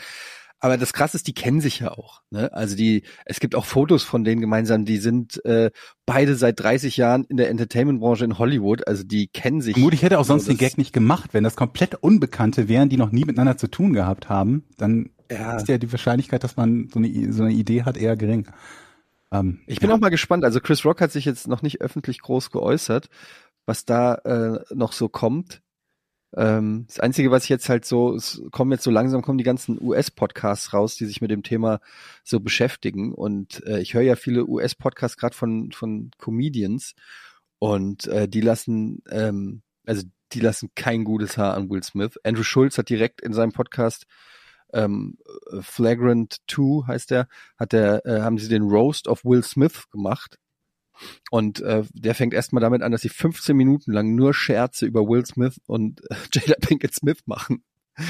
Aber das Krasse ist, die kennen sich ja auch. Ne? Also die, es gibt auch Fotos von denen gemeinsam, die sind äh, beide seit 30 Jahren in der Entertainment-Branche in Hollywood. Also die kennen sich. Vermutlich hätte er auch sonst Also den Gag nicht gemacht, wenn das komplett Unbekannte wären, die noch nie miteinander zu tun gehabt haben, dann Ja. ist ja die Wahrscheinlichkeit, dass man so eine, so eine Idee hat, eher gering. Ähm, Ich bin ja. auch mal gespannt. Also Chris Rock hat sich jetzt noch nicht öffentlich groß geäußert, was da äh, noch so kommt. Ähm, das Einzige, was ich jetzt halt so, es kommen jetzt so langsam, kommen die ganzen US-Podcasts raus, die sich mit dem Thema so beschäftigen. Und äh, ich höre ja viele US-Podcasts gerade von, von Comedians und äh, die lassen, ähm, also die lassen kein gutes Haar an Will Smith. Andrew Schulz hat direkt in seinem Podcast ähm, Flagrant 2 heißt der, hat der, äh, haben sie den Roast of Will Smith gemacht. Und äh, der fängt erstmal damit an, dass sie 15 Minuten lang nur Scherze über Will Smith und äh, (laughs) Jada Pinkett Smith machen. (laughs)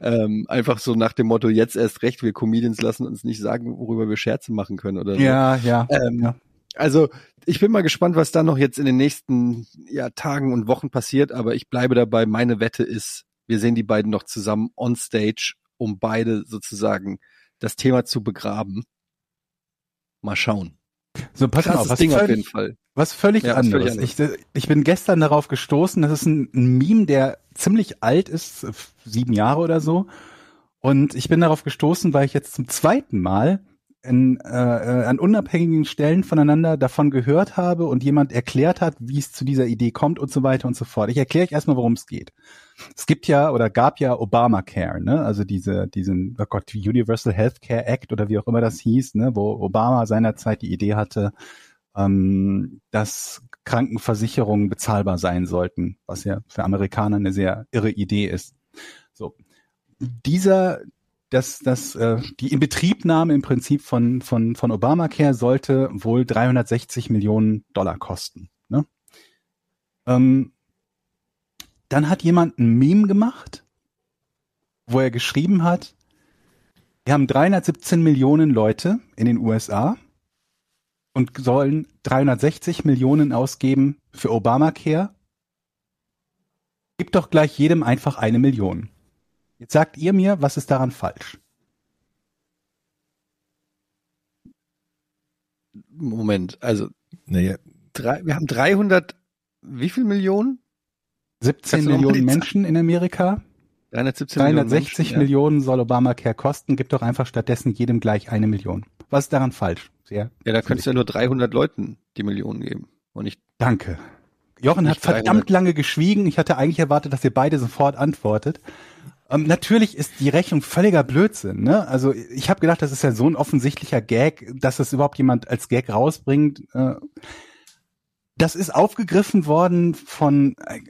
ähm, einfach so nach dem Motto, jetzt erst recht, wir Comedians lassen uns nicht sagen, worüber wir Scherze machen können oder so. Ja, ja. Ähm, ja. Also ich bin mal gespannt, was da noch jetzt in den nächsten ja, Tagen und Wochen passiert, aber ich bleibe dabei, meine Wette ist, wir sehen die beiden noch zusammen on stage, um beide sozusagen das Thema zu begraben. Mal schauen. So, pass mal auf, Krasses was Ding auf jeden völlig, Fall. was völlig Ja, anderes. völlig Ich, ich bin gestern darauf gestoßen, das ist ein, ein Meme, der ziemlich alt ist, sieben Jahre oder so. Und ich bin darauf gestoßen, weil ich jetzt zum zweiten Mal in, äh, äh, an unabhängigen Stellen voneinander davon gehört habe und jemand erklärt hat, wie es zu dieser Idee kommt und so weiter und so fort. Ich erkläre euch erstmal, worum es geht. Es gibt ja oder gab ja Obamacare, ne? Also diese, diesen, oh Gott, Universal Healthcare Act oder wie auch immer das hieß, ne? Wo Obama seinerzeit die Idee hatte, ähm, dass Krankenversicherungen bezahlbar sein sollten, was ja für Amerikaner eine sehr irre Idee ist. So. Dieser, das, das, äh, die Inbetriebnahme im Prinzip von, von, von Obamacare sollte wohl 360 Millionen Dollar kosten. Ne? Ähm, dann hat jemand ein Meme gemacht, wo er geschrieben hat, wir haben 317 Millionen Leute in den USA und sollen 360 Millionen ausgeben für Obamacare. Gib doch gleich jedem einfach eine Million. Jetzt sagt ihr mir, was ist daran falsch? Moment, also Naja, drei, wir haben 300, wie viel Millionen? 17 Kannst du noch mal Millionen Menschen in Amerika, 317 360 Millionen. Millionen soll Obamacare kosten, gib doch einfach stattdessen jedem gleich eine Million. Was ist daran falsch? Sehr. Ja, da könntest du ja nur 300 Leuten die Millionen geben. Und nicht, Danke. Jochen hat Nicht 300. verdammt lange geschwiegen. Ich hatte eigentlich erwartet, dass ihr beide sofort antwortet. Ähm, natürlich ist die Rechnung völliger Blödsinn. Ne? Also ich habe gedacht, das ist ja so ein offensichtlicher Gag, dass das überhaupt jemand als Gag rausbringt. Äh, das ist aufgegriffen worden von, äh,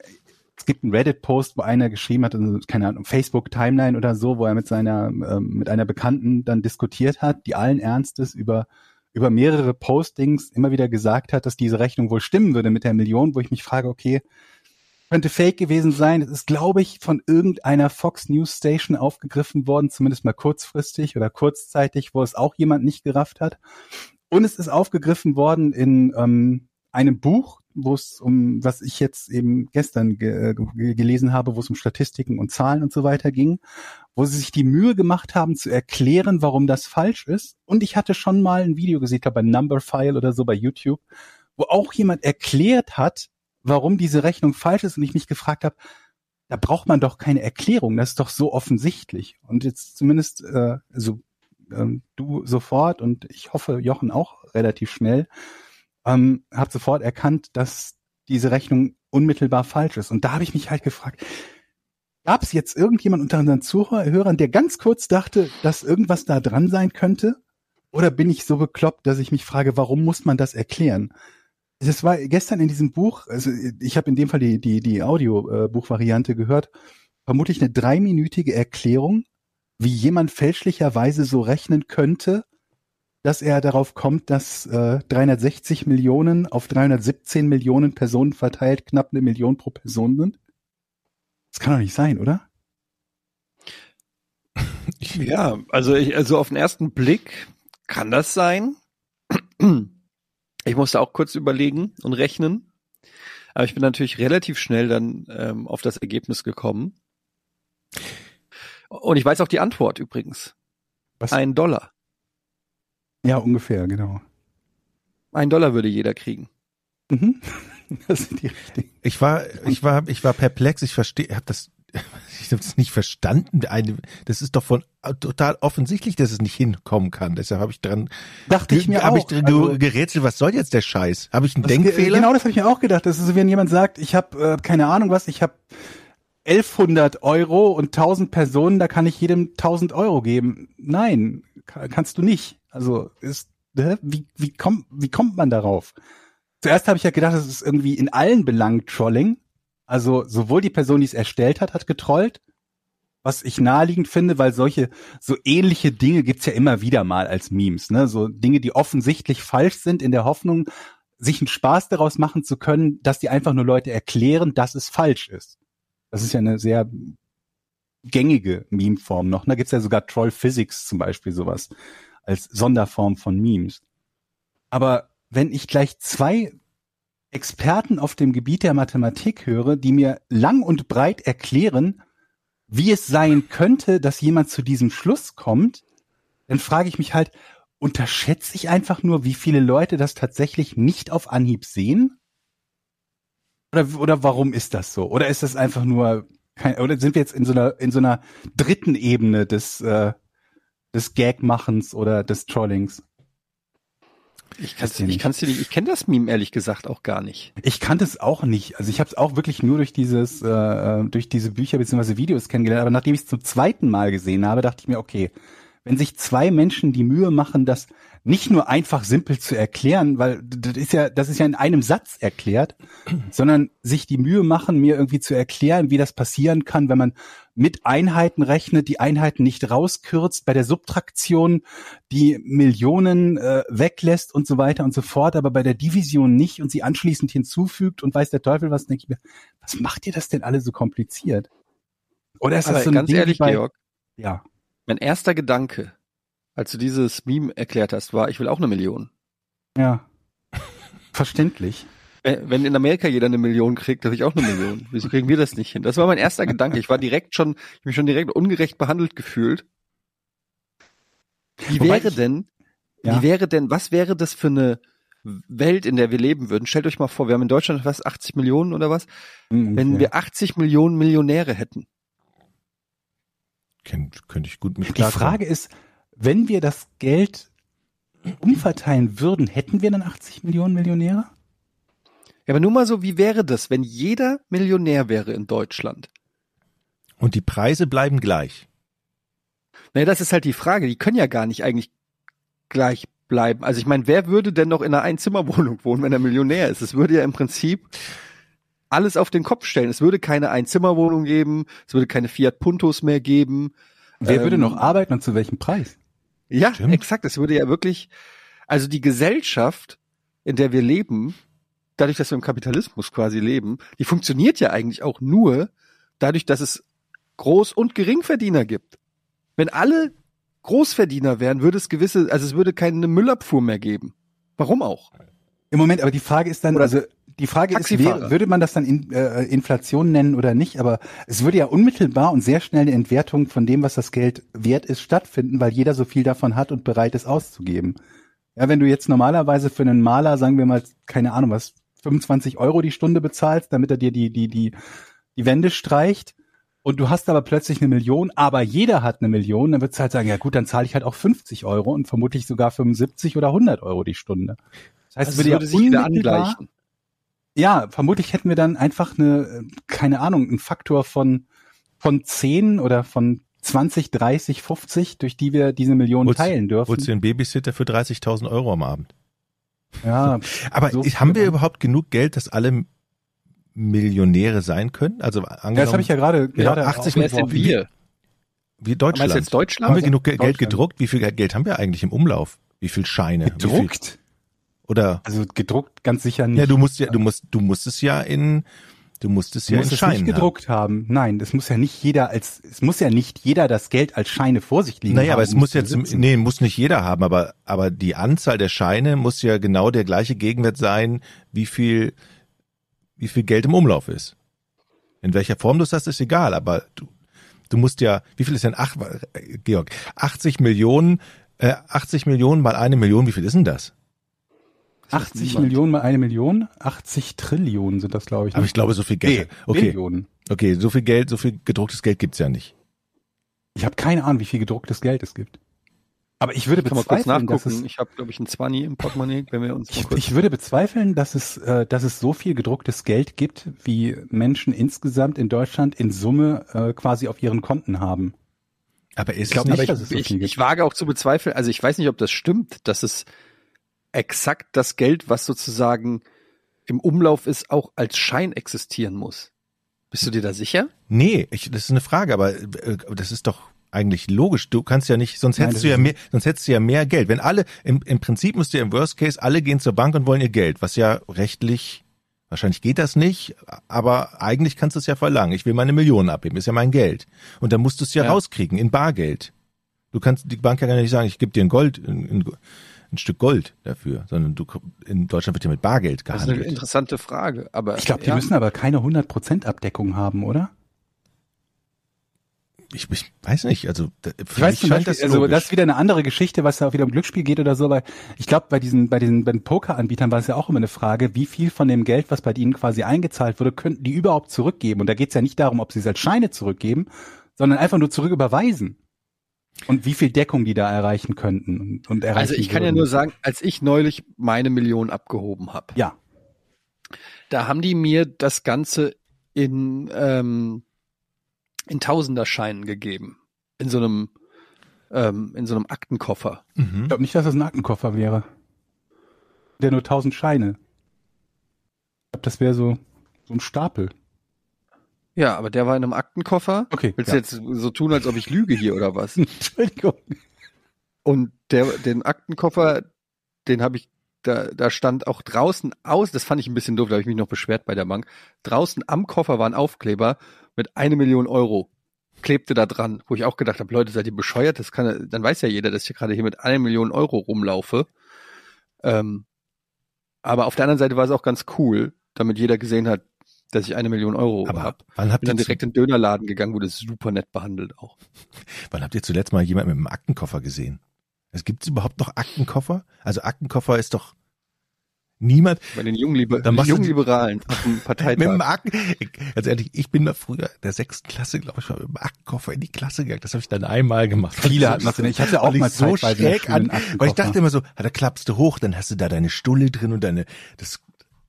es gibt einen Reddit-Post, wo einer geschrieben hat, also, keine Ahnung, Facebook-Timeline oder so, wo er mit seiner, ähm, mit einer Bekannten dann diskutiert hat, die allen Ernstes über über mehrere Postings immer wieder gesagt hat, dass diese Rechnung wohl stimmen würde mit der Million, wo ich mich frage, okay, könnte fake gewesen sein. Es ist, glaube ich, von irgendeiner Fox News Station aufgegriffen worden, zumindest mal kurzfristig oder kurzzeitig, wo es auch jemand nicht gerafft hat. Und es ist aufgegriffen worden in ähm, einem Buch, wo es um, was ich jetzt eben gestern ge ge gelesen habe, wo es um Statistiken und Zahlen und so weiter ging, wo sie sich die Mühe gemacht haben zu erklären, warum das falsch ist. Und ich hatte schon mal ein Video gesehen, ich glaube bei Numberfile oder so bei YouTube, wo auch jemand erklärt hat, warum diese Rechnung falsch ist und ich mich gefragt habe, da braucht man doch keine Erklärung, das ist doch so offensichtlich. Und jetzt zumindest, äh, also ähm, du sofort und ich hoffe Jochen auch relativ schnell, ähm, habt sofort erkannt, dass diese Rechnung unmittelbar falsch ist. Und da habe ich mich halt gefragt, Gab es jetzt irgendjemand unter unseren Zuhörern, der ganz kurz dachte, dass irgendwas da dran sein könnte? Oder bin ich so bekloppt, dass ich mich frage, warum muss man das erklären? Das war gestern in diesem Buch, also ich habe in dem Fall die, die, die Audiobuchvariante gehört, vermutlich eine dreiminütige Erklärung, wie jemand fälschlicherweise so rechnen könnte, dass er darauf kommt, dass äh, 360 Millionen auf 317 Millionen Personen verteilt knapp eine Million pro Person sind. Das kann doch nicht sein, oder? (laughs) Ja, also ich, also auf den ersten Blick kann das sein. Ich musste auch kurz überlegen und rechnen. Aber ich bin natürlich relativ schnell dann ähm, auf das Ergebnis gekommen. Und ich weiß auch die Antwort übrigens. Was? Ein Dollar. Ja, ungefähr, genau. Ein Dollar würde jeder kriegen. Mhm. (laughs) Das sind die richtigen. Ich war, ich war, ich war perplex. Ich verstehe, habe das, (laughs) ich habe das nicht verstanden. Das ist doch von total offensichtlich, dass es nicht hinkommen kann. Deshalb habe ich dran, Dachte ich mir hab auch. ich Also- gerätselt. Was soll jetzt der Scheiß? Habe ich einen Denkfehler? Genau das habe ich mir auch gedacht. Das ist so, wenn jemand sagt, ich habe äh, keine Ahnung was, ich habe 1100 Euro und 1000 Personen, da kann ich jedem 1000 Euro geben. Nein, ka- kannst du nicht. Also ist, wie, wie, kommt, wie kommt man darauf? Zuerst habe ich ja gedacht, das ist irgendwie in allen Belangen Trolling. Also sowohl die Person, die es erstellt hat, hat getrollt, was ich naheliegend finde, weil solche so ähnliche Dinge gibt's ja immer wieder mal als Memes, ne? So Dinge, die offensichtlich falsch sind, in der Hoffnung, sich einen Spaß daraus machen zu können, dass die einfach nur Leute erklären, dass es falsch ist. Das ist ja eine sehr gängige Meme-Form noch. Da gibt's ja sogar Troll Physics zum Beispiel sowas als Sonderform von Memes. Aber wenn ich gleich zwei Experten auf dem Gebiet der Mathematik höre, die mir lang und breit erklären, wie es sein könnte, dass jemand zu diesem Schluss kommt, dann frage ich mich halt, unterschätze ich einfach nur, wie viele Leute das tatsächlich nicht auf Anhieb sehen? Oder, oder warum ist das so? Oder ist das einfach nur, kein, oder sind wir jetzt in so einer, in so einer dritten Ebene des, äh, des Gagmachens oder des Trollings? Ich kann's, dir ich nicht. kann's dir nicht, ich kenne das Meme ehrlich gesagt auch gar nicht. Ich kannte es auch nicht. Also ich habe es auch wirklich nur durch dieses, äh, durch diese Bücher bzw. Videos kennengelernt. Aber nachdem ich es zum zweiten Mal gesehen habe, dachte ich mir, okay, wenn sich zwei Menschen die Mühe machen, das nicht nur einfach simpel zu erklären, weil das ist ja, das ist ja in einem Satz erklärt, (clears throat) sondern sich die Mühe machen, mir irgendwie zu erklären, wie das passieren kann, wenn man mit Einheiten rechnet, die Einheiten nicht rauskürzt, bei der Subtraktion die Millionen äh, weglässt und so weiter und so fort, aber bei der Division nicht und sie anschließend hinzufügt und weiß der Teufel was, denke ich mir, was macht ihr das denn alle so kompliziert? Oder ist das Aber so ein ganz Ding ehrlich, bei, Georg, Ja. Mein erster Gedanke, als du dieses Meme erklärt hast, war, ich will auch eine Million. Ja. Verständlich. Äh, Wenn in Amerika jeder eine Million kriegt, dann will ich auch eine Million. Wieso kriegen wir das nicht hin? Das war mein erster Gedanke. Ich war direkt schon, ich hab mich schon direkt ungerecht behandelt gefühlt. Wie Wobei wäre ich- denn, Ja. wie wäre denn, was wäre das für eine Welt, in der wir leben würden? Stellt euch mal vor, wir haben in Deutschland was, 80 Millionen oder was? Hm, Wenn ungefähr. wir 80 Millionen Millionäre hätten. Könnte ich gut mit Die. Frage ist, wenn wir das Geld umverteilen würden, hätten wir dann 80 Millionen Millionäre? Ja, aber nur mal so, wie wäre das, wenn jeder Millionär wäre in Deutschland? Und die Preise bleiben gleich. Naja, das ist halt die Frage. Die können ja gar nicht eigentlich gleich bleiben. Also ich meine, wer würde denn noch in einer Einzimmerwohnung wohnen, wenn er Millionär ist? Es würde ja im Prinzip alles auf den Kopf stellen. Es würde keine Einzimmerwohnung geben, es würde keine Fiat Puntos mehr geben. Wer Ähm, würde noch arbeiten und zu welchem Preis? Ja, Stimmt. exakt. Es würde ja wirklich, also die Gesellschaft, in der wir leben, dadurch, dass wir im Kapitalismus quasi leben, die funktioniert ja eigentlich auch nur dadurch, dass es Groß- und Geringverdiener gibt. Wenn alle Großverdiener wären, würde es gewisse, also es würde keine Müllabfuhr mehr geben. Warum auch? Im Moment, aber die Frage ist dann, Oder also die Frage ist, wäre, würde man das dann in, äh, Inflation nennen oder nicht? Aber es würde ja unmittelbar und sehr schnell eine Entwertung von dem, was das Geld wert ist, stattfinden, weil jeder so viel davon hat und bereit ist auszugeben. Ja, wenn du jetzt normalerweise für einen Maler, sagen wir mal, keine Ahnung was, 25 Euro die Stunde bezahlst, damit er dir die, die, die, die Wände streicht, und du hast aber plötzlich eine Million, aber jeder hat eine Million, dann du halt sagen, ja gut, dann zahle ich halt auch 50 Euro und vermutlich sogar 75 oder 100 Euro die Stunde. Das heißt, Also es würde sich wieder angleichen. Ja, vermutlich hätten wir dann einfach eine, äh, keine Ahnung, einen Faktor von von 10 oder von 20, 30, 50, durch die wir diese Millionen Holst- teilen dürfen. Holst du einen Babysitter für 30.000 Euro am Abend? Ja, Aber So haben wir überhaupt genug Geld, dass alle Millionäre sein können? Also angenommen, ja das habe ich ja gerade Ja, gerade 80 Wer sind Millionen. wir? wie Deutschland. du jetzt Deutschland? haben wir genug Ge- Geld gedruckt? Wie viel Geld haben wir eigentlich im Umlauf? Wie viel Scheine? Wie viel, gedruckt. Oder Also gedruckt ganz sicher nicht. ja, du musst ja, du musst, du musst es ja in, du musst es Du ja musst in es Scheinen nicht gedruckt haben. Nein, das muss ja nicht jeder als es muss ja nicht jeder das Geld als Scheine vor sich liegen Haben. Naja, haben. aber es muss jetzt, nee, muss nicht jeder haben, aber, aber die Anzahl der Scheine muss ja genau der gleiche Gegenwert sein, wie viel, wie viel Geld im Umlauf ist. In welcher Form du es hast, ist egal, aber du, du musst ja, wie viel ist denn acht, äh, Georg, 80 Millionen, äh, 80 Millionen mal eine Million, wie viel ist denn das? 80 niemand. Millionen mal eine Million, 80 Trillionen sind das, glaube ich. Aber ne? ich glaube, so viel nee, Geld. Okay, Billionen. okay, so viel Geld, so viel gedrucktes Geld gibt's ja nicht. Ich habe keine Ahnung, wie viel gedrucktes Geld es gibt. Aber ich würde Kann man kurz bezweifeln, dass nachgucken. es, Ich habe, glaube ich, ein 20 im Portemonnaie, wenn wir uns ich, kurz... ich würde bezweifeln, dass es, äh, dass es so viel gedrucktes Geld gibt, wie Menschen insgesamt in Deutschland in Summe äh, quasi auf ihren Konten haben. Aber ist glaub es nicht, dass es so ich, viel gibt. ich wage auch zu bezweifeln, also ich weiß nicht, ob das stimmt, dass es exakt das Geld, was sozusagen im Umlauf ist, auch als Schein existieren muss. Bist du dir da sicher? Nee, ich, das ist eine Frage, aber äh, das ist doch eigentlich logisch. Du kannst ja nicht, sonst Nein, hättest das du ja mehr, sonst hättest du ja mehr Geld. Wenn alle, im, im Prinzip müsst ihr im Worst Case, alle gehen zur Bank und wollen ihr Geld, was ja rechtlich, wahrscheinlich geht das nicht, aber eigentlich kannst du es ja verlangen. Ich will meine Millionen abheben, ist ja mein Geld. Und dann musst du es ja, Ja. rauskriegen in Bargeld. Du kannst die Bank ja gar nicht sagen, ich gebe dir ein Gold, ein, ein, ein Stück Gold dafür, sondern du in Deutschland wird ja mit Bargeld Das ist eine gehandelt. interessante Frage, aber Ich glaube, die ja, müssen aber keine 100% Abdeckung haben, oder? Ich, ich weiß nicht, also Ich weiß zum Beispiel, das also logisch. das ist wieder eine andere Geschichte, was da auch wieder um Glücksspiel geht oder so, weil ich glaube, bei diesen, bei diesen, bei den Poker-Anbietern war es ja auch immer eine Frage, wie viel von dem Geld, was bei ihnen quasi eingezahlt wurde, könnten die überhaupt zurückgeben? Und da geht es ja nicht darum, ob sie es als Scheine zurückgeben, sondern einfach nur zurücküberweisen. Und wie viel Deckung die da erreichen könnten und, und erreichen also ich kann ja würden. nur sagen, als ich neulich meine Million abgehoben habe, Ja, da haben die mir das Ganze in, ähm, in Tausenderscheinen gegeben. In so einem, ähm, in so einem Aktenkoffer. Mhm. ich glaube nicht, dass das ein Aktenkoffer wäre. Der nur 1000 Scheine. Ich glaube, das wäre so, so ein Stapel. Ja, aber der war in einem Aktenkoffer. Okay. Willst ja. du jetzt so tun, als ob ich lüge hier oder was? (laughs) Entschuldigung. Und der, den Aktenkoffer, den habe ich, da, da stand auch draußen aus, das fand ich ein bisschen doof, da habe ich mich noch beschwert bei der Bank. Draußen am Koffer war ein Aufkleber mit eine Million Euro. Klebte da dran, wo ich auch gedacht habe, Leute, seid ihr bescheuert? Das kann, dann weiß ja jeder, dass ich gerade hier mit einer Million Euro rumlaufe. Ähm, aber auf der anderen Seite war es auch ganz cool, damit jeder gesehen hat, dass ich eine Million Euro habe. wann habt, Bin ihr dann direkt in den Dönerladen gegangen, wurde super nett behandelt auch. (laughs) wann habt ihr zuletzt mal jemanden mit einem Aktenkoffer gesehen? Es gibt überhaupt noch Aktenkoffer? Also Aktenkoffer ist doch niemand Bei den jungen, Liber Dann machst du jungen die- Liberalen auf dem (laughs) mit dem Parteitag. Akten. Ganz ehrlich, ich bin mal früher der sechsten Klasse, glaube ich, mal mit dem Aktenkoffer in die Klasse gegangen. Das habe ich dann einmal gemacht. Viele hatten das. Ich hatte auch mal so schräg an, weil ich dachte immer so, da klappst du hoch, dann hast du da deine Stulle drin und deine das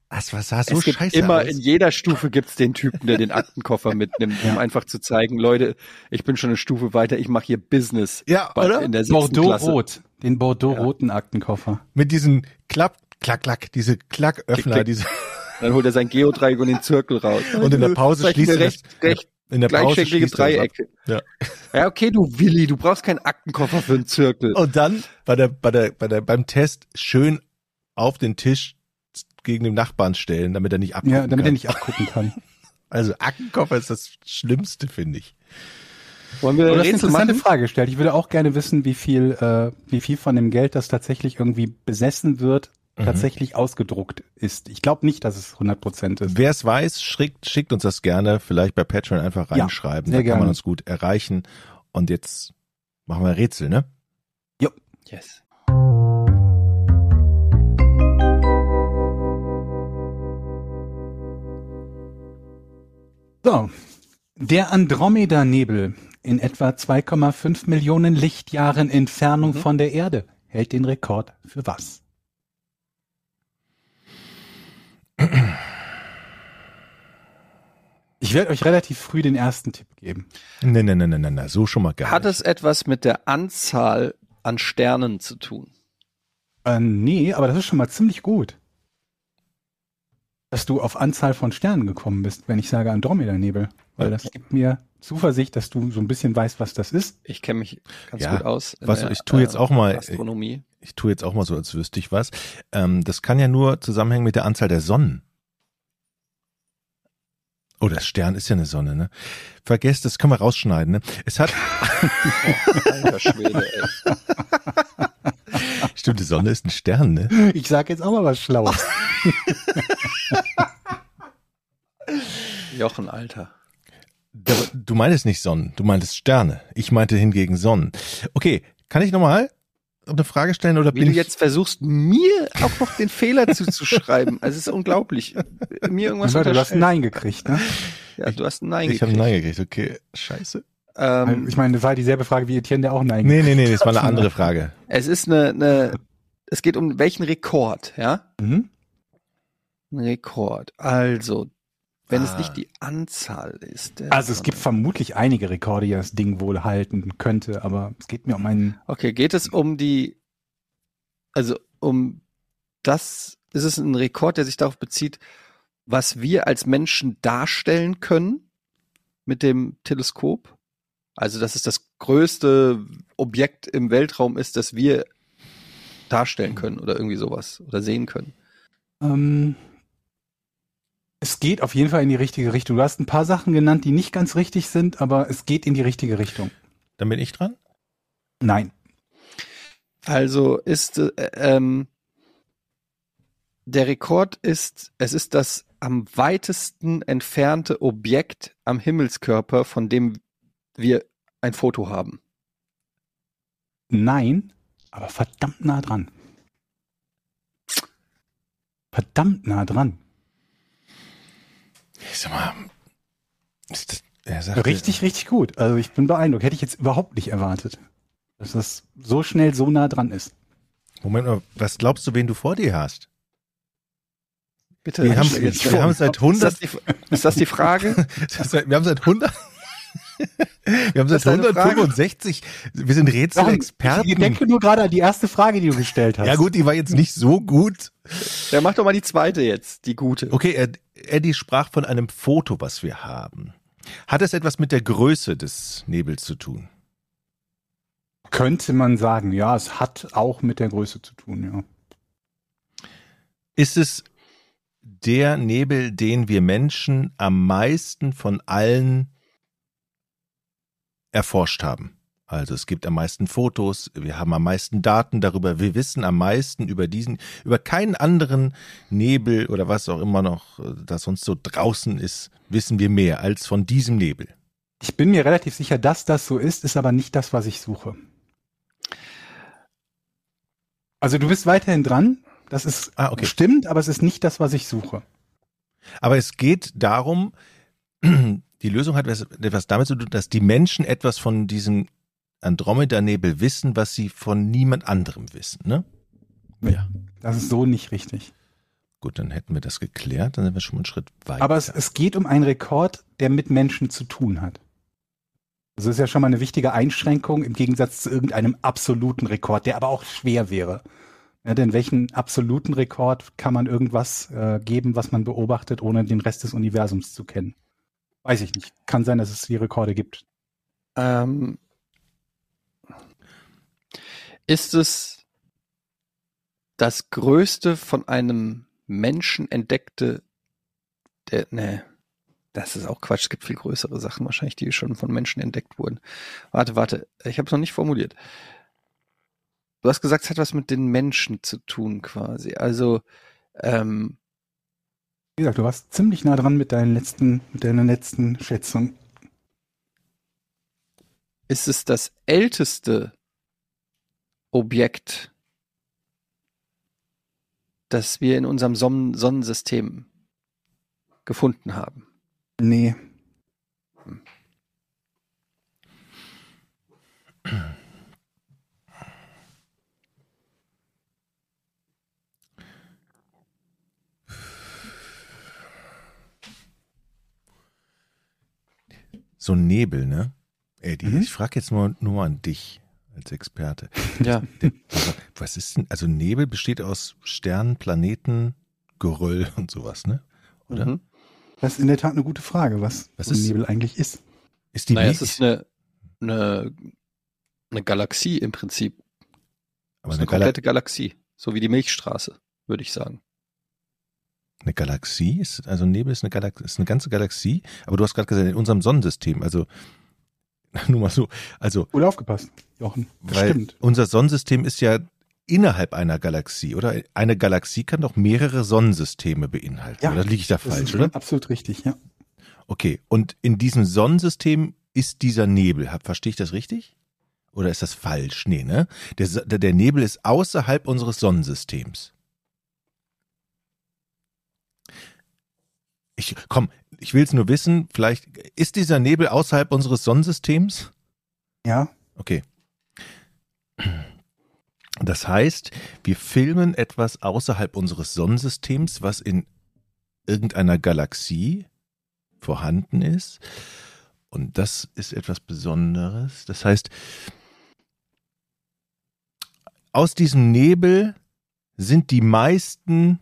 das war sah so es gibt scheiße immer aus. in jeder Stufe gibt's den Typen, der den Aktenkoffer mitnimmt, (laughs) um einfach zu zeigen, Leute, ich bin schon eine Stufe weiter, ich mache hier Business. Ja, bei- oder? In der Klasse. Bordeaux-Rot. Den Bordeaux-roten Aktenkoffer. mit diesen Klapp Klack Klack, diese Klacköffner, Klick, klick. diese Dann holt er sein Geodreieck und den Zirkel raus. (laughs) Und in der Pause schließt er recht, das- recht in der Pause schließt er. Dreiecke. Ja. Ja, okay, du Willi, du brauchst keinen Aktenkoffer für einen Zirkel. Und dann bei der, bei der, bei der, beim Test schön auf den Tisch gegen den Nachbarn stellen, damit er nicht abgucken Ja, damit kann. er nicht abgucken kann. (laughs) Also Aktenkoffer ist das Schlimmste, finde ich. Wollen wir Aber das ist eine interessante machen? Frage gestellt. Ich würde auch gerne wissen, wie viel, äh, wie viel von dem Geld, das tatsächlich irgendwie besessen wird, Mhm. tatsächlich ausgedruckt ist. Ich glaube nicht, dass es 100 Prozent ist. Wer es weiß, schickt, schickt uns das gerne, vielleicht bei Patreon einfach Ja, reinschreiben. sehr da kann man uns gut erreichen. Und jetzt machen wir Rätsel, ne? Yes. So. Der Andromeda-Nebel in etwa 2,5 Millionen Lichtjahren Entfernung von der Erde hält den Rekord für was? Ich werde euch relativ früh den ersten Tipp geben. Nee, nee, nee, nee, nee, so schon mal gar Hat nicht. es etwas mit der Anzahl an Sternen zu tun? Äh, nee, aber das ist schon mal ziemlich gut. Dass du auf Anzahl von Sternen gekommen bist, wenn ich sage Andromeda-Nebel. Weil das gibt mir Zuversicht, dass du so ein bisschen weißt, was das ist. Ich kenne mich ganz Ja, gut aus. in was- der, ich tu jetzt auch mal- Astronomie. Ich tue jetzt auch mal so, als wüsste ich was. Ähm, das kann ja nur zusammenhängen mit der Anzahl der Sonnen. Oh, das Stern ist ja eine Sonne, ne? Vergesst, das können wir rausschneiden, ne? Es hat, (laughs) Alter Schwede, ey. (laughs) stimmt, die Sonne ist ein Stern, ne? Ich sage jetzt auch mal was Schlaues. (laughs) Jochen, Alter. Du meintest nicht Sonnen, du meintest Sterne. Ich meinte hingegen Sonnen. Okay, kann ich nochmal eine Frage stellen oder Wie bin du ich jetzt versuchst, mir auch noch den Fehler zuzuschreiben. Also es ist unglaublich. Mir irgendwas Leute, du hast ein. Nein gekriegt, ne? Ja, du hast ein Nein Ich habe gekriegt. Nein gekriegt, okay. Scheiße. Ähm, ich meine, das war dieselbe Frage wie Etienne, der auch Nein Nee, nee, nee, das war eine andere Frage. es ist eine, eine, es geht um welchen Rekord, ja? Mhm. Ein Rekord. Also, wenn es Ah. nicht die Anzahl ist. Also es gibt vermutlich einige Rekorde, die das Ding wohl halten könnte, aber es geht mir um einen. Okay, geht es um die, also um das, ist es ein Rekord, der sich darauf bezieht, was wir als Menschen darstellen können mit dem Teleskop? Also, dass es das größte Objekt im Weltraum ist, das wir darstellen können oder irgendwie sowas oder sehen können. Ähm, es geht auf jeden Fall in die richtige Richtung. Du hast ein paar Sachen genannt, die nicht ganz richtig sind, aber es geht in die richtige Richtung. Dann bin ich dran. Nein. Also ist äh, ähm, der Rekord ist, es ist das am weitesten entfernte Objekt am Himmelskörper, von dem wir ein Foto haben. Nein, aber verdammt nah dran. Verdammt nah dran. Ich sag mal, ist das, er sagt Richtig, richtig gut. Also ich bin beeindruckt. Hätte ich jetzt überhaupt nicht erwartet, dass das so schnell so nah dran ist. Moment mal, was glaubst du, wen du vor dir hast? Bitte. Wir haben, wir haben seit ist, 100, das die, ist das die Frage? (laughs) wir haben seit 100, wir haben seit ist eine Frage? 165, wir sind Ich Rätselexperten. denke nur gerade an die erste Frage, die du gestellt hast. Ja gut, die war jetzt nicht so gut. Ja, mach doch mal die zweite jetzt, die gute. Okay, Ed- Eddie sprach von einem Foto, was wir haben. Hat es etwas mit der Größe des Nebels zu tun? Könnte man sagen, ja, es hat auch mit der Größe zu tun, ja. Ist es der Nebel, den wir Menschen am meisten von allen erforscht haben? Also es gibt am meisten Fotos, wir haben am meisten Daten darüber, wir wissen am meisten über diesen, über keinen anderen Nebel oder was auch immer noch, äh, das sonst so draußen ist, wissen wir mehr als von diesem Nebel. Ich bin mir relativ sicher, dass das so ist, ist aber nicht das, was ich suche. Also du bist weiterhin dran. Das ist Ah, okay. stimmt, aber es ist nicht das, was ich suche. Aber es geht darum, (clears throat) die Lösung hat etwas, etwas damit zu tun, dass die Menschen etwas von diesem Andromeda-Nebel wissen, was sie von niemand anderem wissen. Ne? Ja. Das ist so nicht richtig. Gut, dann hätten wir das geklärt, dann sind wir schon mal einen Schritt weiter. Aber es, es geht um einen Rekord, der mit Menschen zu tun hat. Also Das ist ja schon mal eine wichtige Einschränkung im Gegensatz zu irgendeinem absoluten Rekord, der aber auch schwer wäre. Ja, denn welchen absoluten Rekord kann man irgendwas äh, geben, was man beobachtet, ohne den Rest des Universums zu kennen? Weiß ich nicht. Kann sein, dass es die Rekorde gibt. Ähm, ist es das größte von einem Menschen entdeckte, der, ne, das ist auch Quatsch, es gibt viel größere Sachen wahrscheinlich, die schon von Menschen entdeckt wurden. Warte, warte, ich habe es noch nicht formuliert. Du hast gesagt, es hat was mit den Menschen zu tun quasi. Also, ähm, Wie gesagt, du warst ziemlich nah dran mit deinen letzten, mit deiner letzten Schätzung. ist es das älteste Objekt, das wir in unserem Sonnen Sonnensystem gefunden haben. Nee. So ein Nebel, ne? Eddie, Mhm. ich frage jetzt mal nur mal an dich als Experte. (laughs) Ja. Aber was ist denn, also Nebel besteht aus Sternen, Planeten, Geröll und sowas, ne? Oder? Mhm. Das ist in der Tat eine gute Frage, was, Was ist- Nebel eigentlich ist. Ist die Naja, es ist eine, eine, eine Galaxie im Prinzip. aber Es ist eine, eine komplette Galaxie. So wie die Milchstraße, würde ich sagen. Eine Galaxie? Ist, also Nebel ist eine, Galax ist eine ganze Galaxie, aber du hast gerade gesagt, in unserem Sonnensystem, also (laughs) nur mal so, also Wohl aufgepasst, Jochen. Weil stimmt. unser Sonnensystem ist ja innerhalb einer Galaxie, oder? Eine Galaxie kann doch mehrere Sonnensysteme beinhalten, Ja, oder liege ich da falsch, oder? absolut richtig, ja. Okay, und in diesem Sonnensystem ist dieser Nebel. Verstehe ich das richtig? Oder ist das falsch? Nee, ne? Der, der Nebel ist außerhalb unseres Sonnensystems. Ich, komm, ich will es nur wissen, vielleicht ist dieser Nebel außerhalb unseres Sonnensystems? Ja, Okay. Das heißt, wir filmen etwas außerhalb unseres Sonnensystems, was in irgendeiner Galaxie vorhanden ist. Und das ist etwas Besonderes. Das heißt, aus diesem Nebel sind die meisten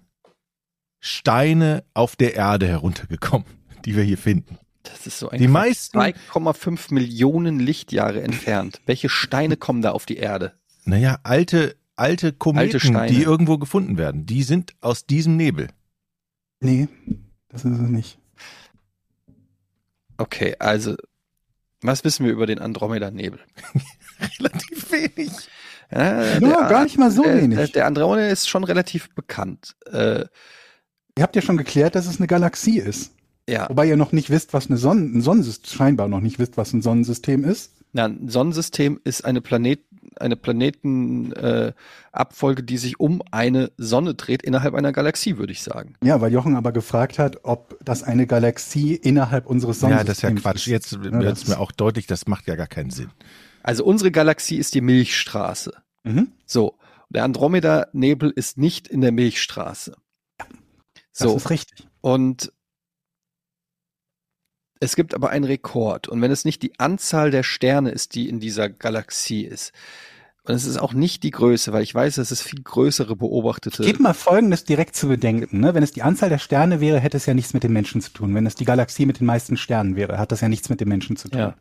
Steine auf der Erde heruntergekommen, (laughs) die wir hier finden. Das ist so Die ein meisten, 2,5 Millionen Lichtjahre entfernt. Welche Steine kommen da auf die Erde? naja, alte, alte Kometen, Alte Steine. die irgendwo gefunden werden, die sind aus diesem Nebel. nee, das ist es nicht. Okay, also, was wissen wir über den Andromeda-Nebel? (laughs) Relativ wenig. Ja, Ja, gar nicht mal so der, wenig. Der, der Andromeda ist schon relativ bekannt. Äh, Ihr habt ja schon geklärt, dass es eine Galaxie ist. ja, Wobei ihr noch nicht wisst, was eine Sonnen ein Sonnensystem, scheinbar noch nicht wisst, was ein Sonnensystem ist. na, ein Sonnensystem ist eine Planet, eine Planetenabfolge, äh, Abfolge, die sich um eine Sonne dreht innerhalb einer Galaxie, würde ich sagen. Ja, weil Jochen aber gefragt hat, ob das eine Galaxie innerhalb unseres Ja, Sonnensystems das ist ja Quatsch. Jetzt Ja, wird es mir auch deutlich, das macht ja gar keinen Sinn. Also unsere Galaxie ist die Milchstraße. Mhm. So, der Andromeda-Nebel ist nicht in der Milchstraße. Das So, ist richtig. und es gibt aber einen Rekord. Und wenn es nicht die Anzahl der Sterne ist, die in dieser Galaxie ist, und es ist auch nicht die Größe, weil ich weiß, dass es viel größere beobachtete. Gebt mal Folgendes direkt zu bedenken. Ne? Wenn es die Anzahl der Sterne wäre, hätte es ja nichts mit den Menschen zu tun. Wenn es die Galaxie mit den meisten Sternen wäre, hat das ja nichts mit den Menschen zu tun. Ja.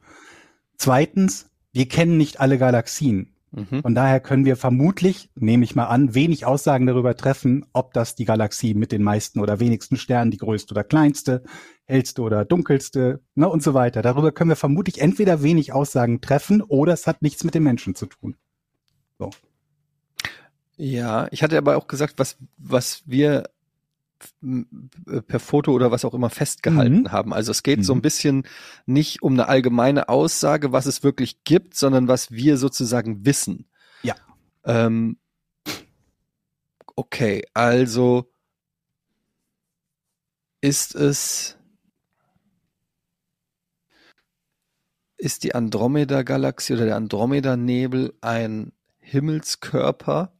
Zweitens, wir kennen nicht alle Galaxien. Mhm. Von daher können wir vermutlich, nehme ich mal an, wenig Aussagen darüber treffen, ob das die Galaxie mit den meisten oder wenigsten Sternen, die größte oder kleinste, hellste oder dunkelste, ne, und so weiter. Darüber können wir vermutlich entweder wenig Aussagen treffen oder es hat nichts mit den Menschen zu tun. Ja, ich hatte aber auch gesagt, was, was wir per Foto oder was auch immer festgehalten Mhm. haben. Also es geht so Mhm. ein bisschen nicht um eine allgemeine Aussage, was es wirklich gibt, sondern was wir sozusagen wissen. Ja. Ähm, okay, also ist es, ist die Andromeda-Galaxie oder der Andromeda-Nebel ein Himmelskörper?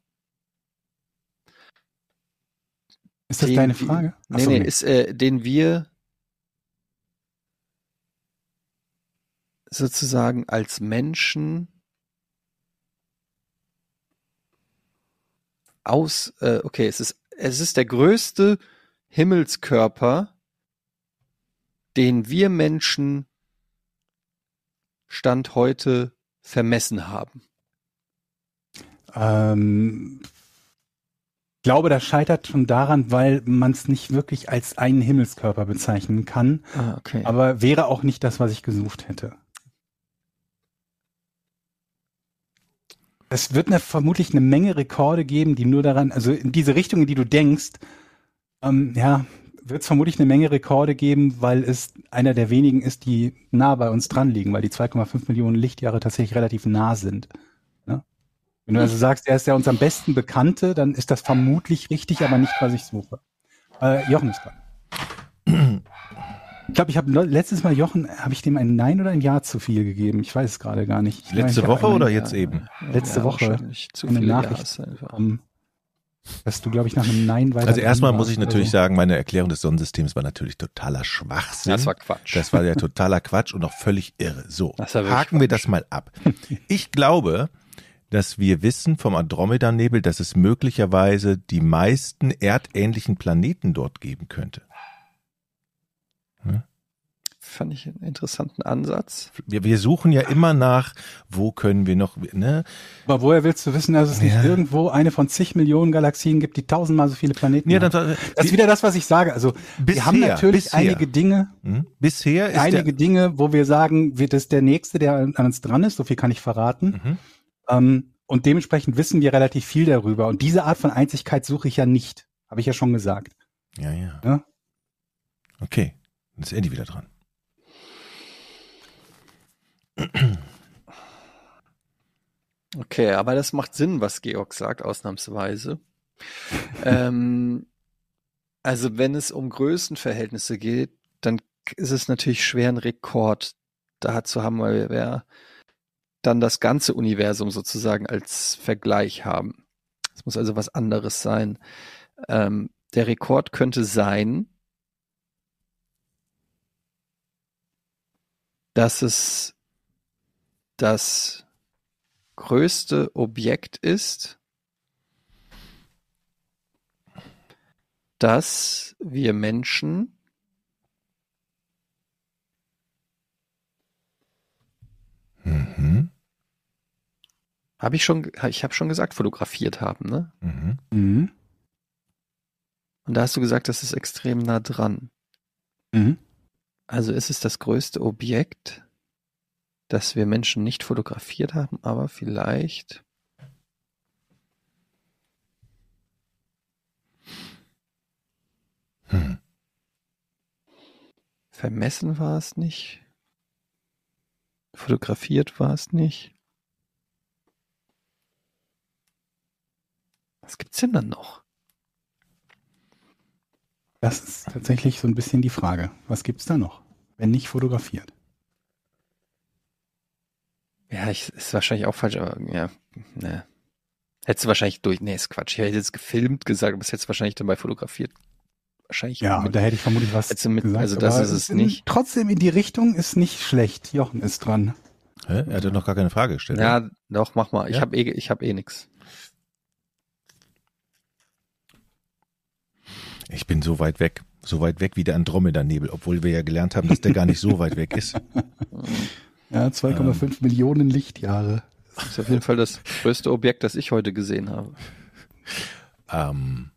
Ist das den deine Frage? Ach Nee, so, nee, ist, äh, den wir sozusagen als Menschen aus, äh, okay, es ist, es ist der größte Himmelskörper, den wir Menschen Stand heute vermessen haben. Ähm, glaube, das scheitert schon daran, weil man es nicht wirklich als einen Himmelskörper bezeichnen kann. Ah, okay. Aber wäre auch nicht das, was ich gesucht hätte. Es wird eine, vermutlich eine Menge Rekorde geben, die nur daran, also in diese Richtung, in die du denkst, ähm, ja, wird es vermutlich eine Menge Rekorde geben, weil es einer der wenigen ist, die nah bei uns dran liegen, weil die 2,5 Millionen Lichtjahre tatsächlich relativ nah sind. Wenn du also sagst, er ist ja uns am besten Bekannte, dann ist das vermutlich richtig, aber nicht, was ich suche. Äh, Jochen ist dran. Ich glaube, ich habe letztes Mal Jochen, habe ich dem ein Nein oder ein Ja zu viel gegeben? Ich weiß es gerade gar nicht. Ich meine, Letzte hab Woche oder jetzt eben? Letzte Woche wahrscheinlich Zu eine viele Nachricht dass du, glaube ich, nach einem Nein weiter. Also erstmal muss ich natürlich so. sagen, meine Erklärung des Sonnensystems war natürlich totaler Schwachsinn. Das war Quatsch. Das war ja totaler Quatsch und auch völlig irre. So, haken wir das mal ab. Ich glaube, dass wir wissen vom Andromeda-Nebel, dass es möglicherweise die meisten erdähnlichen Planeten dort geben könnte. Fand ich einen interessanten Ansatz. Wir, wir suchen ja immer nach, wo können wir noch, ne? Aber woher willst du wissen, dass es nicht Ja. irgendwo eine von zig Millionen Galaxien gibt, die tausendmal so viele Planeten Ja, haben? dann, Das ist wieder das, was ich sage. Also wir haben Bisher, natürlich bisher. einige Dinge, hm? bisher ist einige der, Dinge, wo wir sagen, wird es der nächste, der an an uns dran ist. So viel kann ich verraten. Mhm. Ähm, und dementsprechend wissen wir relativ viel darüber. Und diese Art von Einzigkeit suche ich ja nicht. Habe ich ja schon gesagt. Ja, ja. Ja? Okay, dann ist Eddie wieder dran. Okay, aber das macht Sinn, was Georg sagt, ausnahmsweise. (laughs) ähm, also wenn es um Größenverhältnisse geht, dann ist es natürlich schwer, einen Rekord da zu haben, weil wir dann das ganze Universum sozusagen als Vergleich haben. Es muss also was anderes sein. Ähm, der Rekord könnte sein, dass es das größte Objekt ist, das wir Menschen Mhm. Habe ich schon, ich habe schon gesagt, fotografiert haben, ne? Mhm. Mhm. Und da hast du gesagt, das ist extrem nah dran. Mhm. Also ist es das größte Objekt, das wir Menschen nicht fotografiert haben, aber vielleicht Hm. vermessen war es nicht. Fotografiert war es nicht. Was gibt's denn dann noch? Das ist tatsächlich so ein bisschen die Frage. Was gibt's da noch, wenn nicht fotografiert? Ja, ich, ist wahrscheinlich auch falsch, aber ja, ne. Hättest du wahrscheinlich durch, nee, ist Quatsch. Ich hätte jetzt gefilmt gesagt, aber es hättest du wahrscheinlich dabei fotografiert. Wahrscheinlich. Ja, mit, da hätte ich vermutlich was mit- gesagt. also das aber ist es in- nicht. Trotzdem in die Richtung ist nicht schlecht. Jochen ist dran. Hä? Er hat ja noch gar keine Frage gestellt. ja, doch, mach mal. Ich Ja? habe eh, ich habe eh nix. Ich bin so weit weg. So weit weg wie der Andromeda-Nebel, obwohl wir ja gelernt haben, dass der gar nicht so weit weg ist. (laughs) Ja, 2,5 Millionen Lichtjahre. Das ist auf jeden Fall das größte Objekt, das ich heute gesehen habe. Ähm.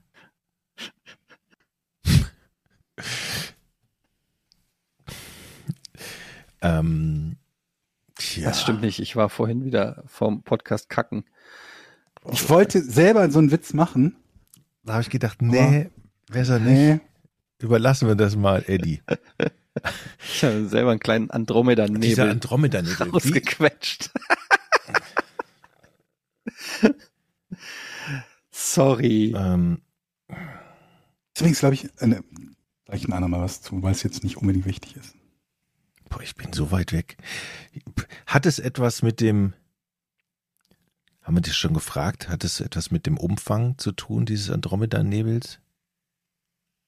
(laughs) ähm. Tja. Das stimmt nicht. Ich war vorhin wieder vom Podcast kacken. Ich wollte selber so einen Witz machen. Da habe ich gedacht, nee, besser nicht. Nee. Überlassen wir das mal, Eddie. Ich habe selber einen kleinen Dieser Andromeda-Nebel Andromeda-Nebel. Wie, rausgequetscht. Sorry. ähm, Deswegen glaube ich, äh, ne, sag ich ein andermal was zu, weil es jetzt nicht unbedingt wichtig ist. boah, ich bin so weit weg. Hat es etwas mit dem, haben wir dich schon gefragt, hat es etwas mit dem Umfang zu tun, dieses Andromeda-Nebels?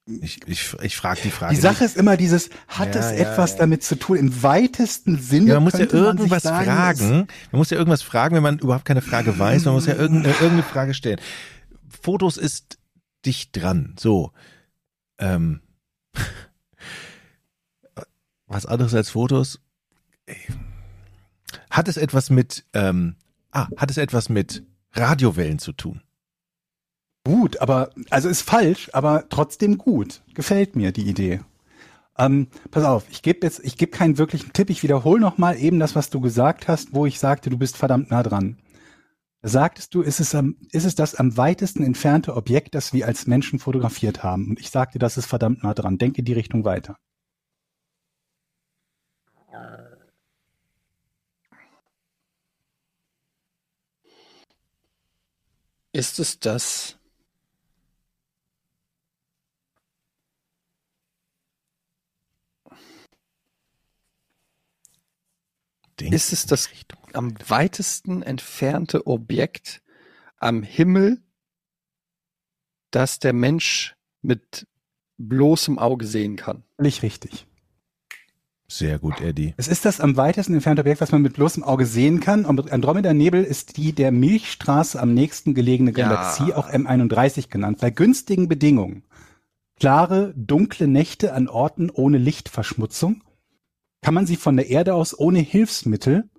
Ich, ich, ich frage die Frage. Die Sache ist immer dieses, hat Ja, es ja, etwas ja. damit zu tun? Im weitesten Sinne. Man muss ja irgendwas sagen, fragen. Man muss ja irgendwas fragen, wenn man überhaupt keine Frage weiß. Man muss ja irgendeine, (clears throat) irgendeine Frage stellen. Fotos ist dicht dran. So. Ähm. (laughs) Was anderes als Fotos? Hat es etwas mit, ähm, ah, hat es etwas mit Radiowellen zu tun? Gut, aber, also ist falsch, aber trotzdem gut. Gefällt mir die Idee. Ähm, pass auf, ich gebe jetzt, ich gebe keinen wirklichen Tipp. Ich wiederhole nochmal eben das, was du gesagt hast, wo ich sagte, du bist verdammt nah dran. Sagtest du, ist es, am, ist es das am weitesten entfernte Objekt, das wir als Menschen fotografiert haben? Und ich sagte, das ist verdammt nah dran. Denke die Richtung weiter. Ist es das? Denk Ist es das am weitesten entfernte Objekt am Himmel dass der Mensch mit bloßem Auge sehen kann. Völlig richtig. Sehr gut, Eddie. Es ist das am weitesten entfernte Objekt, was man mit bloßem Auge sehen kann. Und Andromeda-Nebel ist die der Milchstraße am nächsten gelegene Ja. Galaxie, auch M31 genannt. Bei günstigen Bedingungen, klare, dunkle Nächte an Orten ohne Lichtverschmutzung, kann man sie von der Erde aus ohne Hilfsmittel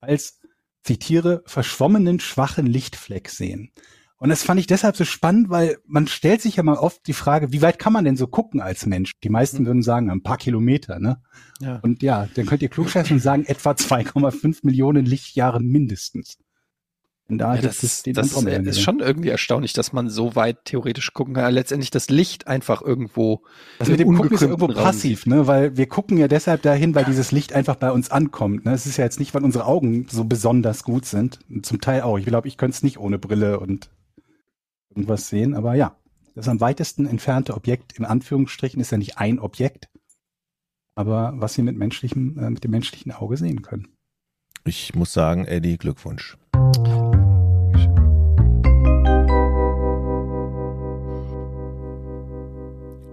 als, zitiere, verschwommenen, schwachen Lichtfleck sehen. Und das fand ich deshalb so spannend, weil man stellt sich ja mal oft die Frage, wie weit kann man denn so gucken als Mensch? Die meisten würden sagen, ein paar Kilometer, ne? Ja. Und ja, dann könnt ihr klugscheißen und sagen, etwa 2,5 Millionen Lichtjahre mindestens. Und da Ja, das es den das ist schon irgendwie erstaunlich, dass man so weit theoretisch gucken kann. Letztendlich das Licht einfach irgendwo. Das mit dem Gucken ist ja irgendwo passiv, ne? Weil wir gucken ja deshalb dahin, weil dieses Licht einfach bei uns ankommt. Ne? Es ist ja jetzt nicht, weil unsere Augen so besonders gut sind. Zum Teil auch. Ich glaube, ich könnte es nicht ohne Brille und irgendwas sehen. Aber ja, das am weitesten entfernte Objekt in Anführungsstrichen ist ja nicht ein Objekt, aber was wir mit menschlichem, äh, mit dem menschlichen Auge sehen können. Ich muss sagen, Eddie, Glückwunsch.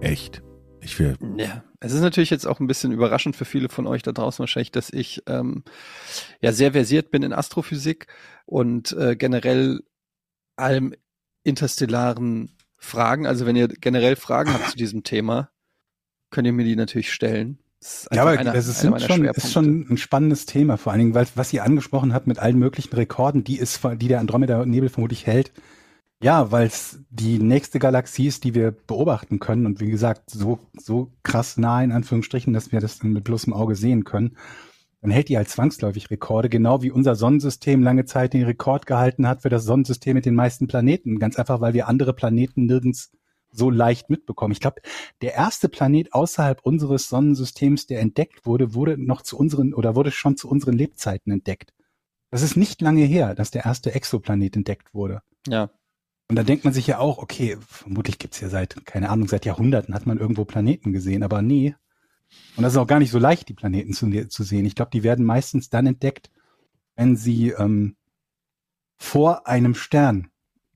Echt. Ich will. Ja, es ist natürlich jetzt auch ein bisschen überraschend für viele von euch da draußen wahrscheinlich, dass ich ähm, ja sehr versiert bin in Astrophysik und äh, generell allem interstellaren Fragen. Also wenn ihr generell Fragen habt zu diesem Thema, könnt ihr mir die natürlich stellen. Ja, aber einfach einer- das ist, schon, ist schon ein spannendes Thema, vor allen Dingen, weil was ihr angesprochen habt mit allen möglichen Rekorden, die ist, die der Andromeda-Nebel vermutlich hält. Ja, weil es die nächste Galaxie ist, die wir beobachten können und wie gesagt, so, so krass nah in Anführungsstrichen, dass wir das dann mit bloßem Auge sehen können. Dann hält die halt zwangsläufig Rekorde, genau wie unser Sonnensystem lange Zeit den Rekord gehalten hat für das Sonnensystem mit den meisten Planeten. Ganz einfach, weil wir andere Planeten nirgends so leicht mitbekommen. Ich glaube, der erste Planet außerhalb unseres Sonnensystems, der entdeckt wurde, wurde noch zu unseren oder wurde schon zu unseren Lebzeiten entdeckt. Das ist nicht lange her, dass der erste Exoplanet entdeckt wurde. Ja, Und da denkt man sich ja auch, okay, vermutlich gibt's ja seit, keine Ahnung, seit Jahrhunderten hat man irgendwo Planeten gesehen, aber nee. Und das ist auch gar nicht so leicht, die Planeten zu, zu sehen. Ich glaube, die werden meistens dann entdeckt, wenn sie ähm, vor einem Stern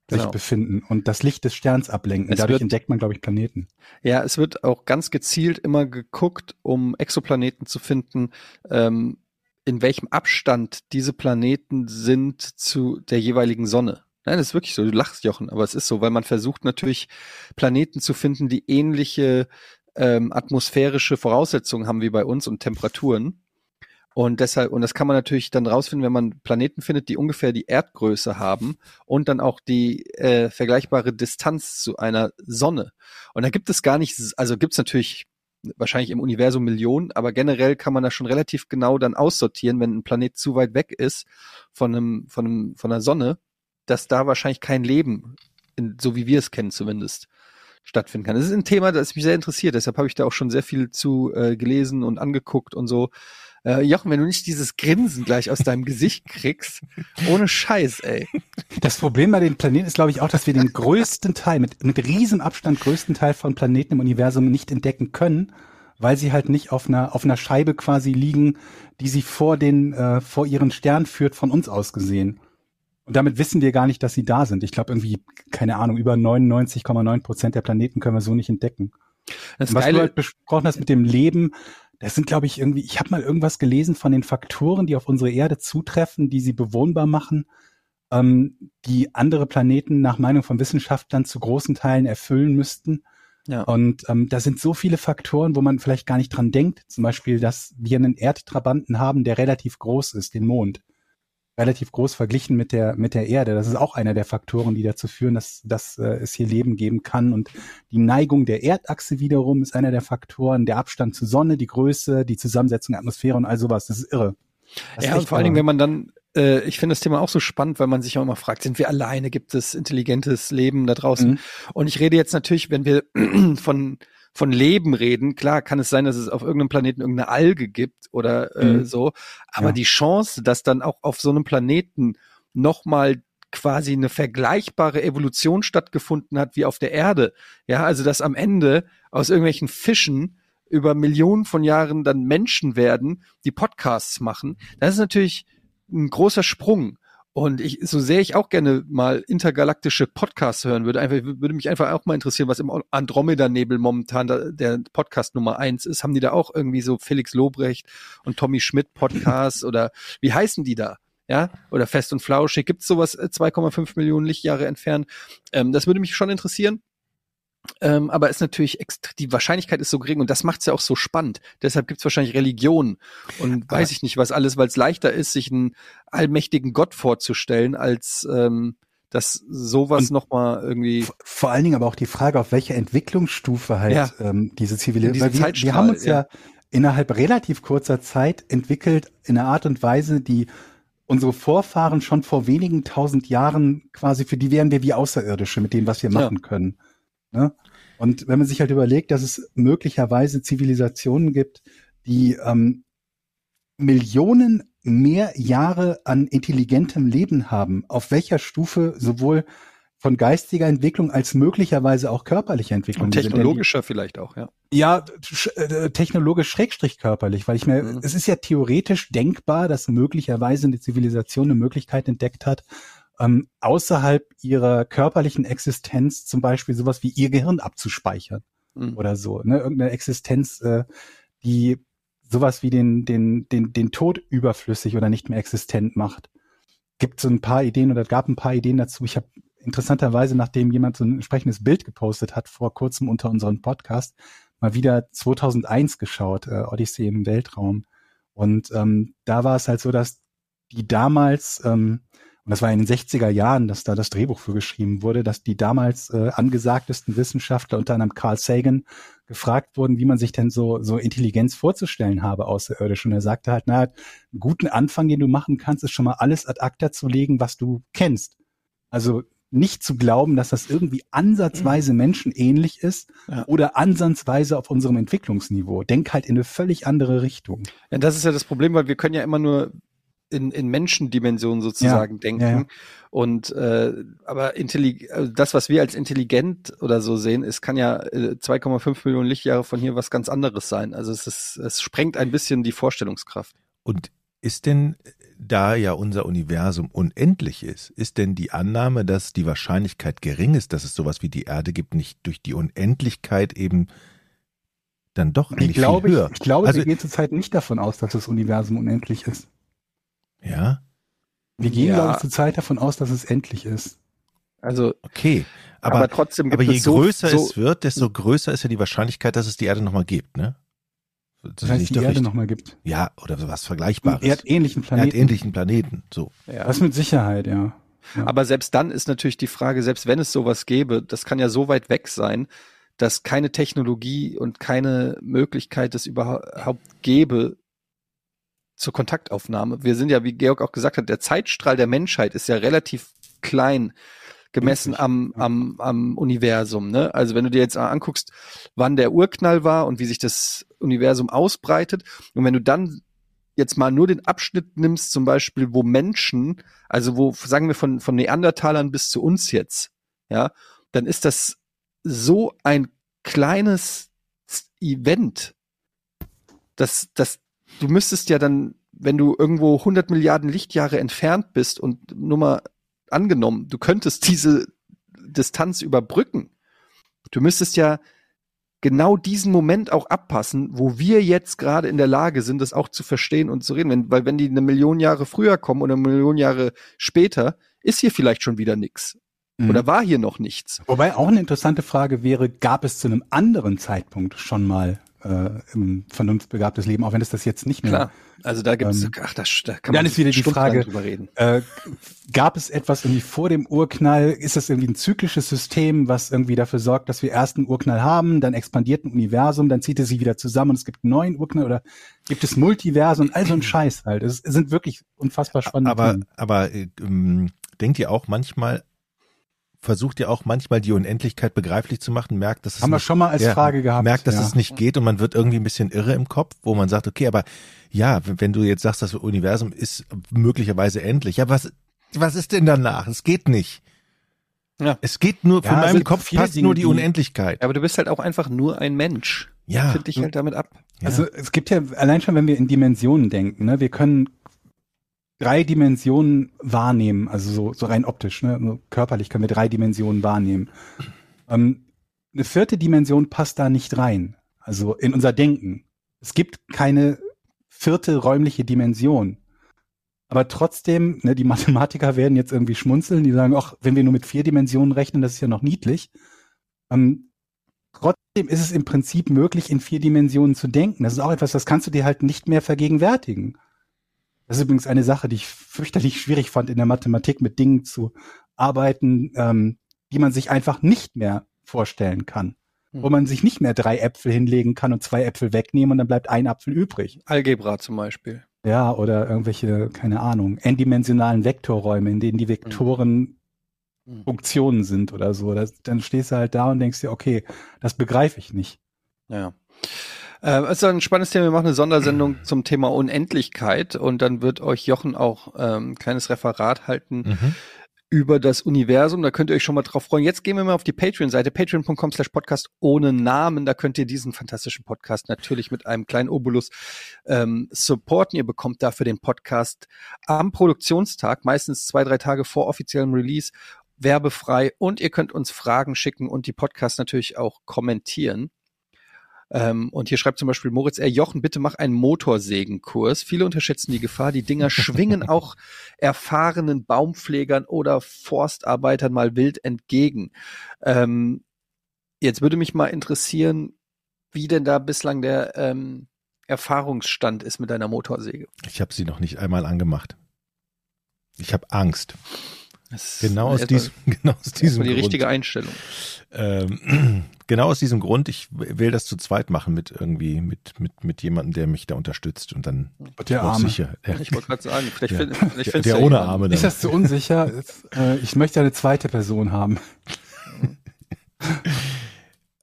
sich Genau. befinden und das Licht des Sterns ablenken. Es Dadurch wird- entdeckt man, glaube ich, Planeten. Ja, es wird auch ganz gezielt immer geguckt, um Exoplaneten zu finden, ähm, in welchem Abstand diese Planeten sind zu der jeweiligen Sonne. Nein, das ist wirklich so. Du lachst, Jochen, aber es ist so, weil man versucht natürlich Planeten zu finden, die ähnliche ähm, atmosphärische Voraussetzungen haben wie bei uns und Temperaturen. Und deshalb, und das kann man natürlich dann rausfinden, wenn man Planeten findet, die ungefähr die Erdgröße haben und dann auch die äh, vergleichbare Distanz zu einer Sonne. Und da gibt es gar nicht, also gibt es natürlich wahrscheinlich im Universum Millionen, aber generell kann man das schon relativ genau dann aussortieren, wenn ein Planet zu weit weg ist von einem, von einem, von der Sonne, dass da wahrscheinlich kein Leben, in, so wie wir es kennen zumindest, stattfinden kann. Das ist ein Thema, das mich sehr interessiert, deshalb habe ich da auch schon sehr viel zu äh, gelesen und angeguckt und so. Äh, Jochen, wenn du nicht dieses Grinsen gleich aus deinem Gesicht kriegst, ohne Scheiß, ey. Das Problem bei den Planeten ist, glaube ich, auch, dass wir den größten Teil, mit, mit riesem Abstand größten Teil von Planeten im Universum nicht entdecken können, weil sie halt nicht auf einer, auf einer Scheibe quasi liegen, die sie vor den, äh, vor ihren Stern führt, von uns aus gesehen. Und damit wissen wir gar nicht, dass sie da sind. Ich glaube irgendwie, keine Ahnung, über 99,9 Prozent der Planeten können wir so nicht entdecken. Das was du Geile, halt besprochen hast mit dem Leben, das sind, glaube ich, irgendwie, ich habe mal irgendwas gelesen von den Faktoren, die auf unsere Erde zutreffen, die sie bewohnbar machen, ähm, die andere Planeten nach Meinung von Wissenschaftlern zu großen Teilen erfüllen müssten. ja. Und ähm, da sind so viele Faktoren, wo man vielleicht gar nicht dran denkt. Zum Beispiel, dass wir einen Erdtrabanten haben, der relativ groß ist, den Mond. Relativ groß verglichen mit der, mit der Erde. Das ist auch einer der Faktoren, die dazu führen, dass, dass äh, es hier Leben geben kann. Und die Neigung der Erdachse wiederum ist einer der Faktoren. Der Abstand zur Sonne, die Größe, die Zusammensetzung der Atmosphäre und all sowas. Das ist irre. Das ist Ja, und echt vor allen Dingen, wenn man dann, äh, ich finde das Thema auch so spannend, weil man sich auch immer fragt, sind wir alleine? Gibt es intelligentes Leben da draußen? Mhm. Und ich rede jetzt natürlich, wenn wir (clears throat) von, von Leben reden, klar kann es sein, dass es auf irgendeinem Planeten irgendeine Alge gibt oder äh, Mhm. so, aber Ja. die Chance, dass dann auch auf so einem Planeten nochmal quasi eine vergleichbare Evolution stattgefunden hat wie auf der Erde, ja, also dass am Ende aus irgendwelchen Fischen über Millionen von Jahren dann Menschen werden, die Podcasts machen, das ist natürlich ein großer Sprung. Und ich, so sehr ich auch gerne mal intergalaktische Podcasts hören würde, einfach, würde mich einfach auch mal interessieren, was im Andromeda-Nebel momentan da, der Podcast Nummer eins ist. Haben die da auch irgendwie so Felix Lobrecht und Tommy Schmidt Podcasts oder wie heißen die da? Ja, oder Fest und Flauschig. Gibt's sowas äh, 2,5 Millionen Lichtjahre entfernt? Ähm, das würde mich schon interessieren. Ähm, aber ist natürlich extra, die Wahrscheinlichkeit ist so gering und das macht es ja auch so spannend. Deshalb gibt es wahrscheinlich Religion und aber weiß ich nicht was alles, weil es leichter ist, sich einen allmächtigen Gott vorzustellen, als ähm, dass sowas nochmal irgendwie. Vor allen Dingen aber auch die Frage, auf welcher Entwicklungsstufe halt ja. ähm, diese Zivilisation. Diese wir, wir haben uns ja. ja innerhalb relativ kurzer Zeit entwickelt in einer Art und Weise, die unsere Vorfahren schon vor wenigen tausend Jahren quasi, für die wären wir wie Außerirdische mit dem, was wir machen ja. können. Ne? Und wenn man sich halt überlegt, dass es möglicherweise Zivilisationen gibt, die ähm, Millionen mehr Jahre an intelligentem Leben haben, auf welcher Stufe sowohl von geistiger Entwicklung als möglicherweise auch körperlicher Entwicklung. Und technologischer vielleicht auch, ja. Ja, äh, technologisch schrägstrich körperlich, weil ich mir, mhm. es ist ja theoretisch denkbar, dass möglicherweise eine Zivilisation eine Möglichkeit entdeckt hat, ähm, außerhalb ihrer körperlichen Existenz zum Beispiel sowas wie ihr Gehirn abzuspeichern mhm. oder so. Ne? Irgendeine Existenz, äh, die sowas wie den, den, den, den Tod überflüssig oder nicht mehr existent macht. Gibt so ein paar Ideen oder gab ein paar Ideen dazu. Ich habe interessanterweise, nachdem jemand so ein entsprechendes Bild gepostet hat vor kurzem unter unserem Podcast, mal wieder 2001 geschaut, äh, Odyssey im Weltraum. Und ähm, da war es halt so, dass die damals ähm, und das war in den 60er Jahren, dass da das Drehbuch für geschrieben wurde, dass die damals äh, angesagtesten Wissenschaftler, unter anderem Carl Sagan, gefragt wurden, wie man sich denn so, so Intelligenz vorzustellen habe außerirdisch. Und er sagte halt, na, einen guten Anfang, den du machen kannst, ist schon mal alles ad acta zu legen, was du kennst. Also nicht zu glauben, dass das irgendwie ansatzweise menschenähnlich ist ja. oder ansatzweise auf unserem Entwicklungsniveau. Denk halt in eine völlig andere Richtung. Ja, das ist ja das Problem, weil wir können ja immer nur in, in Menschendimensionen sozusagen ja, denken. Ja, ja. Und äh, aber intellig also das, was wir als intelligent oder so sehen, es kann ja äh, 2,5 Millionen Lichtjahre von hier was ganz anderes sein. Also es ist, es sprengt ein bisschen die Vorstellungskraft. Und ist denn, da ja unser Universum unendlich ist, ist denn die Annahme, dass die Wahrscheinlichkeit gering ist, dass es sowas wie die Erde gibt, nicht durch die Unendlichkeit eben dann doch eigentlich ich glaube, viel höher? Ich, ich glaube, also, wir gehen zurzeit nicht davon aus, dass das Universum unendlich ist. Ja. Wir gehen, ja. glaube ich, zurzeit davon aus, dass es endlich ist. Also okay, aber, aber trotzdem gibt aber je es so, größer so, es wird, desto größer ist ja die Wahrscheinlichkeit, dass es die Erde nochmal gibt, ne? Das heißt, die Erde nochmal gibt. Ja, oder sowas Vergleichbares. Erdähnlichen Planeten. Erdähnlichen Planeten, so. Ja. Das mit Sicherheit, ja. ja. Aber selbst dann ist natürlich die Frage, selbst wenn es sowas gäbe, das kann ja so weit weg sein, dass keine Technologie und keine Möglichkeit es überhaupt gäbe, zur Kontaktaufnahme. Wir sind ja, wie Georg auch gesagt hat, der Zeitstrahl der Menschheit ist ja relativ klein gemessen am, am, am Universum. Ne? Also wenn du dir jetzt anguckst, wann der Urknall war und wie sich das Universum ausbreitet, und wenn du dann jetzt mal nur den Abschnitt nimmst, zum Beispiel, wo Menschen, also wo, sagen wir von, von Neandertalern bis zu uns jetzt, ja, dann ist das so ein kleines Event, dass, dass du müsstest ja dann, wenn du irgendwo 100 Milliarden Lichtjahre entfernt bist und nur mal angenommen, du könntest diese Distanz überbrücken. Du müsstest ja genau diesen Moment auch abpassen, wo wir jetzt gerade in der Lage sind, das auch zu verstehen und zu reden. Wenn, weil wenn die eine Million Jahre früher kommen oder eine Million Jahre später, ist hier vielleicht schon wieder nichts. Mhm. Oder war hier noch nichts? Wobei auch eine interessante Frage wäre, gab es zu einem anderen Zeitpunkt schon mal äh, im vernunftbegabtes Leben, auch wenn es das jetzt nicht mehr. Klar, also da gibt es, ähm, ach, das, da kann man dann ist wieder die Frage, äh, gab es etwas irgendwie vor dem Urknall? Ist das irgendwie ein zyklisches System, was irgendwie dafür sorgt, dass wir erst einen Urknall haben, dann expandiert ein Universum, dann zieht es sich wieder zusammen und es gibt einen neuen Urknall oder gibt es Multiversen und all so ein Scheiß halt. Es sind wirklich unfassbar spannende Aber, Themen. aber ähm, denkt ihr auch manchmal versucht ja auch manchmal die Unendlichkeit begreiflich zu machen, merkt, dass es haben nicht, wir schon mal als ja, Frage gehabt, merkt, dass ja. es nicht geht und man wird irgendwie ein bisschen irre im Kopf, wo man sagt, okay, aber ja, wenn du jetzt sagst, das Universum ist möglicherweise endlich, ja, was was ist denn danach? Es geht nicht. Ja. Es geht nur, ja, von meinem Kopf passt Dinge, nur die Unendlichkeit. Ja, aber du bist halt auch einfach nur ein Mensch. Ja. Find dich halt damit ab. Also es gibt ja, allein schon, wenn wir in Dimensionen denken, ne, wir können drei Dimensionen wahrnehmen, also so, so rein optisch, ne? So körperlich können wir drei Dimensionen wahrnehmen. Ähm, eine vierte Dimension passt da nicht rein, also in unser Denken. Es gibt keine vierte räumliche Dimension. Aber trotzdem, ne, die Mathematiker werden jetzt irgendwie schmunzeln, die sagen, ach, wenn wir nur mit vier Dimensionen rechnen, das ist ja noch niedlich. Ähm, trotzdem ist es im Prinzip möglich, in vier Dimensionen zu denken. Das ist auch etwas, das kannst du dir halt nicht mehr vergegenwärtigen. Das ist übrigens eine Sache, die ich fürchterlich schwierig fand in der Mathematik, mit Dingen zu arbeiten, ähm, die man sich einfach nicht mehr vorstellen kann. Wo Hm. man sich nicht mehr drei Äpfel hinlegen kann und zwei Äpfel wegnehmen und dann bleibt ein Apfel übrig. Algebra zum Beispiel. Ja, oder irgendwelche, keine Ahnung, n-dimensionalen Vektorräume, in denen die Vektoren Hm. Funktionen sind oder so. Das, dann stehst du halt da und denkst dir, okay, das begreife ich nicht. Ja. Äh, ist ein spannendes Thema. Wir machen eine Sondersendung (clears throat) zum Thema Unendlichkeit und dann wird euch Jochen auch ähm, ein kleines Referat halten Mhm. über das Universum. Da könnt ihr euch schon mal drauf freuen. Jetzt gehen wir mal auf die Patreon-Seite, patreon.com slash podcast ohne Namen. Da könnt ihr diesen fantastischen Podcast natürlich mit einem kleinen Obolus ähm, supporten. Ihr bekommt dafür den Podcast am Produktionstag, meistens zwei, drei Tage vor offiziellem Release, werbefrei und ihr könnt uns Fragen schicken und die Podcasts natürlich auch kommentieren. Ähm, und hier schreibt zum Beispiel Moritz R. Jochen, bitte mach einen Motorsägenkurs. Viele unterschätzen die Gefahr. Die Dinger schwingen (laughs) auch erfahrenen Baumpflegern oder Forstarbeitern mal wild entgegen. Ähm, jetzt würde mich mal interessieren, wie denn da bislang der ähm, Erfahrungsstand ist mit deiner Motorsäge. Ich habe sie noch nicht einmal angemacht. Ich habe Angst. Das ist Genau aus diesem, (laughs) genau aus diesem erstmal die Grund. richtige Einstellung. Ähm, (clears throat) genau aus diesem Grund, ich will das zu zweit machen mit irgendwie, mit, mit, mit jemandem, der mich da unterstützt und dann Der Arme. sicher. Der, Ich wollte gerade sagen, vielleicht, Ja. find, vielleicht der, findest der du ja ohne jemanden. Arme Ist dann. das zu unsicher? Äh, ich möchte eine zweite Person haben. (laughs)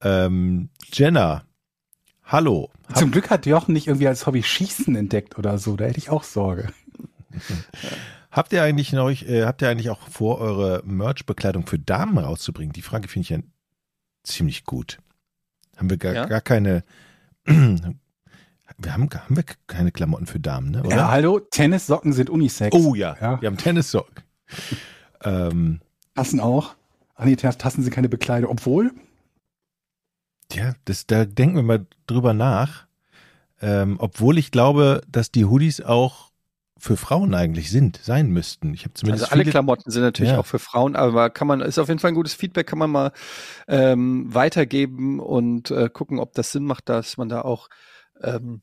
Ähm, Jenna, hallo. Zum Glück hat Jochen nicht irgendwie als Hobby Schießen entdeckt oder so. Da hätte ich auch Sorge. (laughs) habt ihr eigentlich noch, äh, habt ihr eigentlich auch vor, eure Merch-Bekleidung für Damen rauszubringen? Die Frage finde ich ja ziemlich gut. Haben wir gar, Ja? gar keine, (clears throat) wir haben, haben wir keine Klamotten für Damen, ne? Oder? Ja, hallo, Tennissocken sind Unisex. Oh ja, Ja. wir haben Tennissocken. (laughs) ähm, Tassen auch. Ach nee, Tassen sind keine Bekleidung. Obwohl, ja, das, da denken wir mal drüber nach. Ähm, obwohl ich glaube, dass die Hoodies auch für Frauen eigentlich sind, sein müssten. Ich habe zumindest Also alle viele, Klamotten sind natürlich Ja. auch für Frauen, aber kann man, ist auf jeden Fall ein gutes Feedback, kann man mal ähm, weitergeben und äh, gucken, ob das Sinn macht, dass man da auch ähm,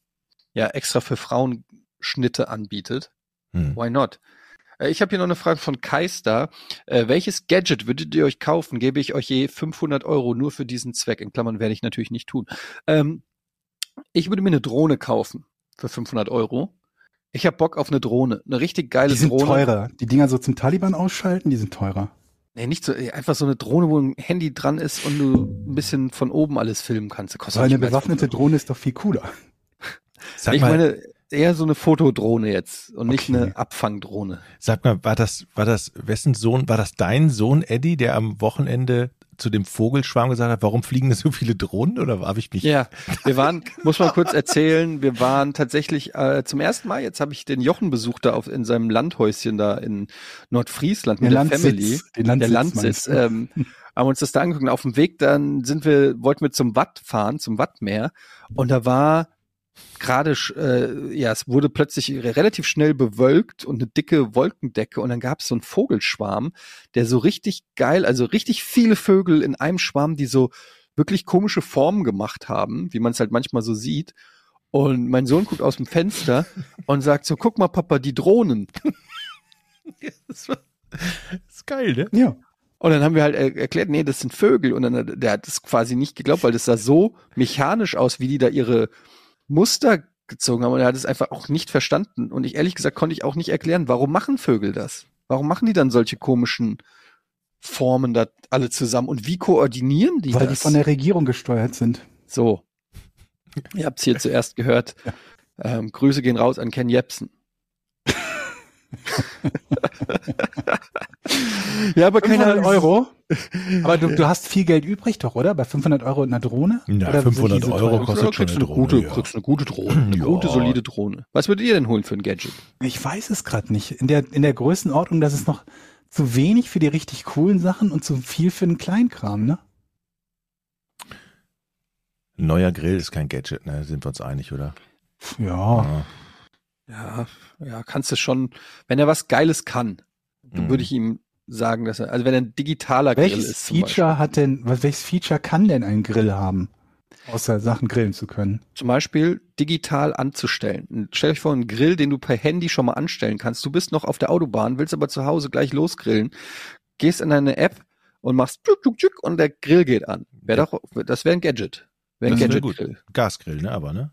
ja extra für Frauen Schnitte anbietet. Hm. Why not? Äh, Ich habe hier noch eine Frage von Keister. Äh, welches Gadget würdet ihr euch kaufen? Gebe ich euch je 500 Euro nur für diesen Zweck? In Klammern werde ich natürlich nicht tun. Ähm, ich würde mir eine Drohne kaufen für 500 Euro. Ich habe Bock auf eine Drohne, eine richtig geile die sind Drohne. teurer. Die Dinger so zum Taliban ausschalten, die sind teurer. Nee, nicht so, einfach so eine Drohne, wo ein Handy dran ist und du ein bisschen von oben alles filmen kannst. Kostet Aber eine nicht bewaffnete 500 Drohne ist doch viel cooler. Sag Ich mal, meine eher so eine Fotodrohne jetzt und nicht Okay. eine Abfangdrohne. sag mal, war das, war das, wessen Sohn, war das dein Sohn Eddie, der am Wochenende zu dem Vogelschwarm gesagt hat, warum fliegen da so viele Drohnen oder habe ich mich? Ja, wir waren, muss man kurz erzählen, wir waren tatsächlich äh, zum ersten Mal, jetzt habe ich den Jochen besucht da auf, in seinem Landhäuschen da in Nordfriesland mit Der der, Family. Landsitz, den der Landsitz Landsitz. meinst du? Ähm, haben uns das da angeguckt. Und auf dem Weg dann sind wir, wollten wir zum Watt fahren, zum Wattmeer. Und da war gerade, äh, ja, es wurde plötzlich relativ schnell bewölkt und eine dicke Wolkendecke. Und dann gab es so einen Vogelschwarm, der so richtig geil, also richtig viele Vögel in einem Schwarm, die so wirklich komische Formen gemacht haben, wie man es halt manchmal so sieht. Und mein Sohn guckt aus dem Fenster (laughs) und sagt so, guck mal, Papa, die Drohnen. (laughs) Das, war, das ist geil, ne? Ja. Und dann haben wir halt er- erklärt, nee, das sind Vögel. Und dann, hat- der hat es quasi nicht geglaubt, weil das sah so mechanisch aus, wie die da ihre Muster gezogen haben. Und er hat es einfach auch nicht verstanden. Und ich ehrlich gesagt konnte ich auch nicht erklären, warum machen Vögel das? Warum machen die dann solche komischen Formen da alle zusammen? Und wie koordinieren die Weil das? die von der Regierung gesteuert sind. so. Ihr habt es hier zuerst gehört. Ähm, Grüße gehen raus an Ken Jepsen. (laughs) (laughs) ja, aber keine 500 Euro? Aber du, du hast viel Geld übrig doch, oder? Bei 500 Euro und einer Drohne? Ja, Oder sind 500 die so Euro teuer? kostet Ja, schon eine du eine gute, Drohne, ja. kriegst eine gute Drohne. Eine Ja. gute, solide Drohne. Was würdet ihr denn holen für ein Gadget? Ich weiß es gerade nicht. In der, in der Größenordnung, das ist noch zu wenig für die richtig coolen Sachen und zu viel für den Kleinkram, ne? Ein neuer Grill ist kein Gadget, ne? Sind wir uns einig, oder? Ja. Ja. Ja, ja, kannst du schon, wenn er was Geiles kann, dann Mhm. würde ich ihm sagen, dass er, also wenn er ein digitaler Grill Welches ist. zum Feature hat denn, was, welches Feature kann denn ein Grill haben? Außer Sachen grillen zu können. zum Beispiel digital anzustellen. Stell euch vor, einen Grill, den du per Handy schon mal anstellen kannst. Du bist noch auf der Autobahn, willst aber zu Hause gleich losgrillen, gehst in deine App und machst tschuk, tschuk, tschuk und der Grill geht an. Wäre doch, das wäre ein Gadget. Wäre ein Das wär Gadget-Grill. Gasgrill, ne? Aber, ne?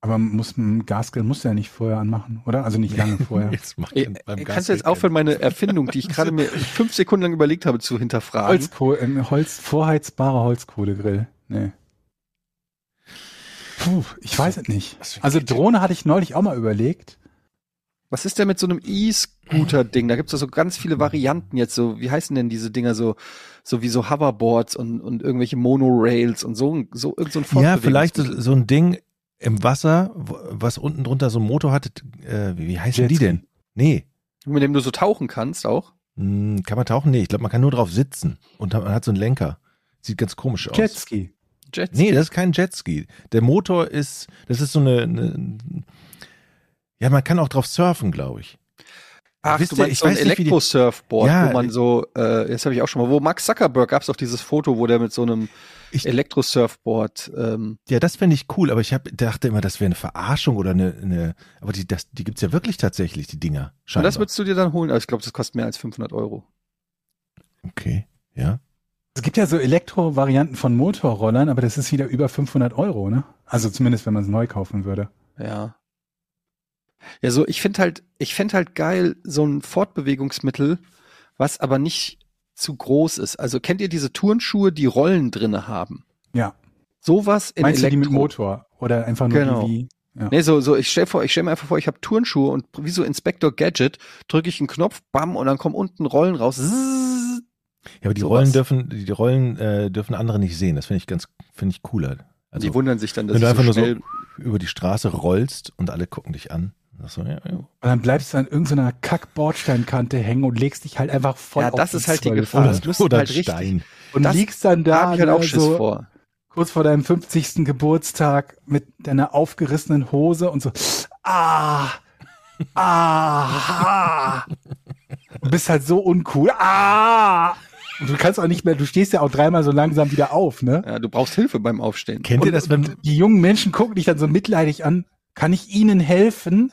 Aber muss ein Gasgrill muss ja nicht vorher anmachen, oder? Also nicht lange vorher. Jetzt beim ey, kannst du jetzt aufhören, meine Erfindung, die ich gerade mir (laughs) fünf Sekunden lang überlegt habe, zu hinterfragen? Holzkohle, ein Holz, vorheizbarer Holzkohlegrill. Nee. Puh, ich weiß es nicht. Also. Drohne hatte ich neulich auch mal überlegt. Was ist denn mit so einem E-Scooter-Ding? Da gibt's doch so ganz viele Varianten jetzt. So, wie heißen denn diese Dinger so, so wie so Hoverboards und, und irgendwelche Monorails und so, so irgend so ein Ja, vielleicht so ein Ding im Wasser, was unten drunter so einen Motor hat. Äh, wie wie heißen die Jetski. denn? Nee. mit dem du so tauchen kannst auch. Hm, kann man tauchen? Nee, ich glaube, man kann nur drauf sitzen und man hat so einen Lenker. Sieht ganz komisch aus. Jetski. Jets. Nee, das ist kein Jetski. Der Motor ist, das ist so eine, eine ja, man kann auch drauf surfen, glaube ich. Ach, Wisst du ihr, meinst ich so ein die- Elektrosurfboard, Ja, wo man so, äh, das habe ich auch schon mal, wo Max Zuckerberg gab's auch dieses Foto, wo der mit so einem Ich- Elektrosurfboard, ähm, Ja, das fände ich cool, aber ich hab, dachte immer, das wäre eine Verarschung oder eine, eine aber die, das, die gibt's ja wirklich tatsächlich, die Dinger. und das würdest du dir dann holen. Also ich glaube, das kostet mehr als 500 Euro. okay, ja. Es gibt ja so Elektro-Varianten von Motorrollern, aber das ist wieder über 500 Euro, ne? Also zumindest, wenn man es neu kaufen würde. Ja. Ja, so, ich finde halt, ich fänd halt geil, so ein Fortbewegungsmittel, was aber nicht zu groß ist. Also kennt ihr diese Turnschuhe, die Rollen drinne haben? Ja. Sowas in Meinst du die Elektro. mit Motor? Oder einfach nur Genau. die wie? Ja. Nee, so, so, ich stell vor, ich stell mir einfach vor, ich habe Turnschuhe und wie so Inspector Gadget drücke ich einen Knopf, bam, und dann kommen unten Rollen raus. Zzzz. Ja, aber die Sowas. Rollen dürfen, die Rollen äh, dürfen andere nicht sehen. Das finde ich ganz, finde ich cooler. Also die wundern sich dann, dass wenn du einfach so nur schnell, so über die Straße rollst und alle gucken dich an. So, ja, ja. Und dann bleibst du an irgendeiner Kack-Bordsteinkante hängen und legst dich halt einfach voll Ja, auf das ist halt die 12. Gefahr. Oder, das oder halt ein richtig- Stein. Und Das- liegst dann da halt auch so vor. kurz vor deinem 50. Geburtstag mit deiner aufgerissenen Hose und so, ah, ah, du bist halt so uncool, ah. Und du kannst auch nicht mehr, du stehst ja auch dreimal so langsam wieder auf, ne? Ja, du brauchst Hilfe beim Aufstehen. Kennt ihr das, wenn, Die jungen Menschen gucken dich dann so mitleidig an. Kann ich ihnen helfen?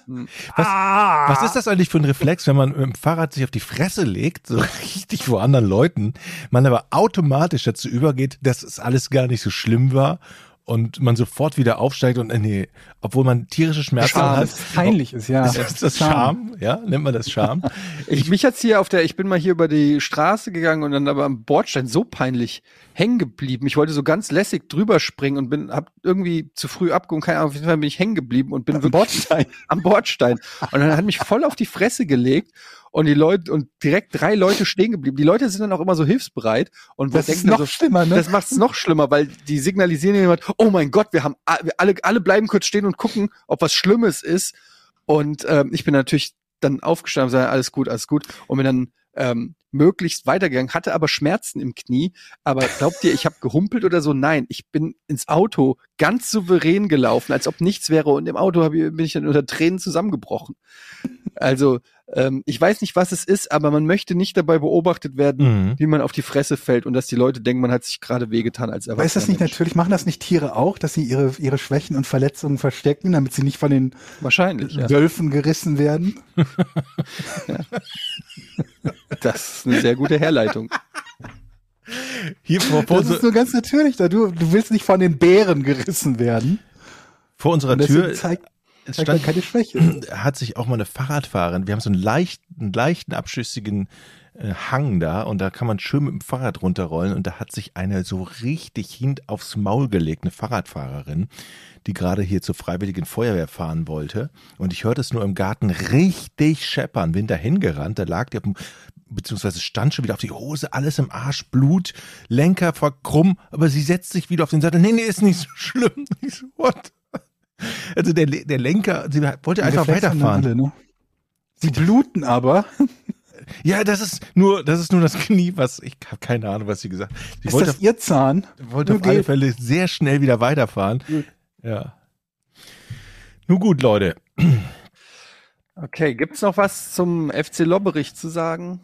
Was- ah. was ist das eigentlich für ein Reflex, wenn man mit dem Fahrrad sich auf die Fresse legt, so (laughs) richtig vor anderen Leuten, man aber automatisch dazu übergeht, dass es alles gar nicht so schlimm war und man sofort wieder aufsteigt und äh, nee, obwohl man tierische Schmerzen Scham. hat. Das peinlich ist, ja. (laughs) Ist das Scham? Ja, nennt man das Scham? (laughs) Ich, mich hat's hier auf der, ich bin mal hier über die Straße gegangen und dann aber am Bordstein so peinlich hängen geblieben. Ich wollte so ganz lässig drüber springen und bin, hab irgendwie zu früh abgehoben, keine Ahnung, auf jeden Fall bin ich hängen geblieben und bin Am Bordstein. (laughs) am Bordstein. Und dann hat mich voll auf die Fresse gelegt und die Leute, und direkt drei Leute stehen geblieben. Die Leute sind dann auch immer so hilfsbereit und Das ist noch so, schlimmer, ne? das macht es noch schlimmer, weil die signalisieren jemand, oh mein Gott, wir haben alle, alle bleiben kurz stehen und gucken, ob was Schlimmes ist. Und ähm, ich bin natürlich dann aufgestanden und sage, alles gut, alles gut. Und bin dann ähm, möglichst weitergegangen, hatte aber Schmerzen im Knie. Aber glaubt ihr, ich habe gehumpelt oder so? Nein, ich bin ins Auto ganz souverän gelaufen, als ob nichts wäre. Und im Auto bin ich dann unter Tränen zusammengebrochen. Also ähm, ich weiß nicht, was es ist, aber man möchte nicht dabei beobachtet werden, Mhm. wie man auf die Fresse fällt und dass die Leute denken, man hat sich gerade wehgetan als Aber ist das nicht Mensch. natürlich, machen das nicht Tiere auch, dass sie ihre, ihre Schwächen und Verletzungen verstecken, damit sie nicht von den Wahrscheinlich, ja. Wölfen gerissen werden? (laughs) Das ist eine sehr gute Herleitung. (laughs) Hier vor, vor, Das ist nur ganz natürlich, da du, du willst nicht von den Bären gerissen werden. vor unserer Tür zeigt, es zeigt stand, keine Schwäche. (clears throat) hat sich auch mal eine Fahrradfahrerin, wir haben so einen leichten, leichten abschüssigen äh, Hang da und da kann man schön mit dem Fahrrad runterrollen und da hat sich eine so richtig hin aufs Maul gelegt, eine Fahrradfahrerin, die gerade hier zur Freiwilligen Feuerwehr fahren wollte und ich hörte es nur im Garten richtig scheppern, bin da hingerannt, da lag die auf dem beziehungsweise stand schon wieder auf die Hose, alles im Arsch, Blut, Lenker verkrumm, aber sie setzt sich wieder auf den Sattel. Nee, nee, ist nicht so (laughs) schlimm. Ich so, what? Also der, der Lenker, sie wollte einfach Reflexe haben weiterfahren. alle, ne? Sie (laughs) bluten aber. Ja, das ist nur, das ist nur das Knie, was ich habe keine Ahnung, was sie gesagt. hat. Sie Ist wollte, das ihr Zahn? wollte auf Nur alle gelb? Fälle sehr schnell wieder weiterfahren. Ja. Nun gut, Leute. (clears throat) Okay, gibt's noch was zum FC Lobberich zu sagen?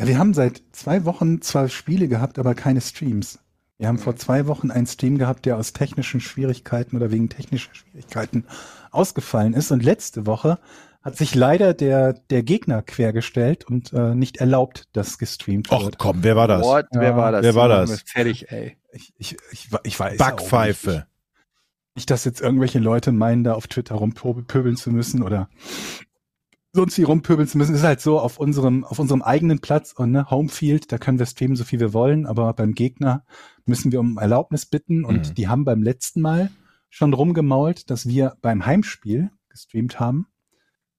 Ja, wir haben seit zwei Wochen zwar Spiele gehabt, aber keine Streams. Wir haben vor zwei Wochen einen Stream gehabt, der aus technischen Schwierigkeiten oder wegen technischer Schwierigkeiten ausgefallen ist. Und letzte Woche hat sich leider der, der Gegner quergestellt und äh, nicht erlaubt, dass gestreamt Och wird. komm, wer war das? What? Wer war das? wer war das? Fertig, ey. Ich, ich, ich, ich weiß auch Backpfeife. Nicht, nicht, dass jetzt irgendwelche Leute meinen, da auf Twitter rumpöbeln zu müssen oder sonst wie rumpöbeln zu müssen. Ist halt so, auf unserem, auf unserem eigenen Platz und ne, Homefield, da können wir streamen, so viel wir wollen, aber beim Gegner müssen wir um Erlaubnis bitten und Mhm. die haben beim letzten Mal schon rumgemault, dass wir beim Heimspiel gestreamt haben.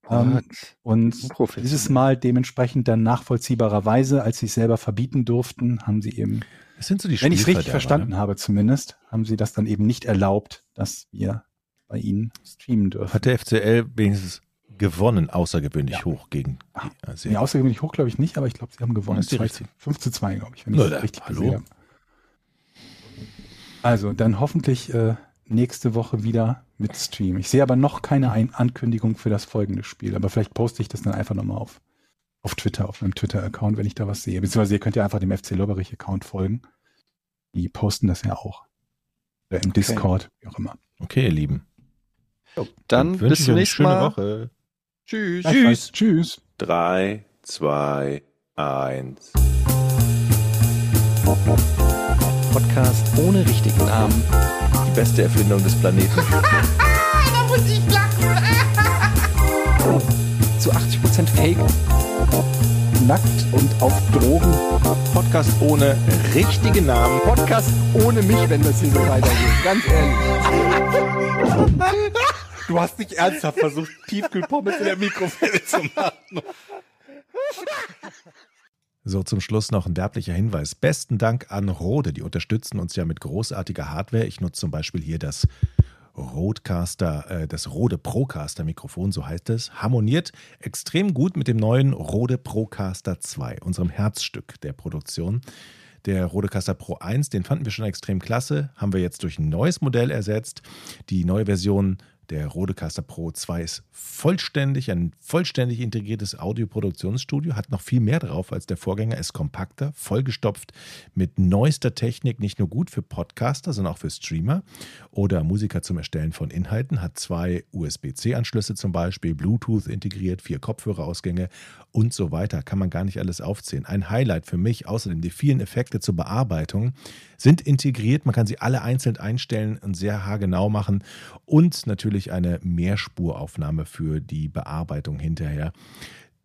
Ähm, und dieses Mal dementsprechend dann nachvollziehbarerweise, als sie es selber verbieten durften, haben sie eben Das sind so die wenn ich es richtig Spielverderber, verstanden ne? habe zumindest, haben sie das dann eben nicht erlaubt, dass wir bei ihnen streamen dürfen. Hat der FCL wenigstens gewonnen, außergewöhnlich Ja. hoch gegen Ah, die ASEAN. Nee, außergewöhnlich hoch glaube ich nicht, aber ich glaube, sie haben gewonnen. Das ist die Zwei- richtige. 5 zu 2, glaube ich, wenn ich da- es richtig hallo? gesehen habe. Also, dann hoffentlich äh, nächste Woche wieder mit Stream. Ich sehe aber noch keine Ein Ankündigung für das folgende Spiel, aber vielleicht poste ich das dann einfach nochmal auf, auf Twitter, auf meinem Twitter-Account, wenn ich da was sehe. Beziehungsweise ihr könnt ja einfach dem FC Lobberich-Account folgen. Die posten das ja auch. Oder im Discord, wie auch immer. Okay, ihr Lieben. Dann wünsche bis zum nächsten schöne Mal. Woche. Tschüss. Tschüss. Tschüss. Drei, zwei, eins. Podcast ohne richtigen Namen. Die beste Erfindung des Planeten. (laughs) Da muss ich lachen. (laughs) Zu 80% Fake. Nackt und auf Drogen. Podcast ohne richtigen Namen. Podcast ohne mich, wenn das hier so weitergeht. Ganz ehrlich. (laughs) Du hast nicht ernsthaft versucht, Tiefkühlpommes in der Mikrowelle zu machen. So, zum Schluss noch ein werblicher Hinweis. Besten Dank an Rode, die unterstützen uns ja mit großartiger Hardware. Ich nutze zum Beispiel hier das Rodecaster, äh, das Rode Procaster Mikrofon, so heißt es, harmoniert extrem gut mit dem neuen Rode Procaster 2, unserem Herzstück der Produktion. Der Rodecaster Pro 1, den fanden wir schon extrem klasse, haben wir jetzt durch ein neues Modell ersetzt. Die neue Version der Rodecaster Pro 2 ist vollständig, ein vollständig integriertes Audioproduktionsstudio, hat noch viel mehr drauf als der Vorgänger, ist kompakter, vollgestopft mit neuester Technik, nicht nur gut für Podcaster, sondern auch für Streamer oder Musiker zum Erstellen von Inhalten, hat zwei USB-C-Anschlüsse zum Beispiel, Bluetooth integriert, vier Kopfhörerausgänge und so weiter. Kann man gar nicht alles aufzählen. Ein Highlight für mich, außerdem die vielen Effekte zur Bearbeitung, sind integriert. Man kann sie alle einzeln einstellen und sehr haargenau machen und natürlich eine Mehrspuraufnahme für die Bearbeitung hinterher.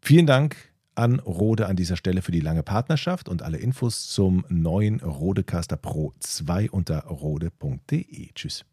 Vielen Dank an Rode an dieser Stelle für die lange Partnerschaft und alle Infos zum neuen Rodecaster Pro 2 unter rode.de. Tschüss.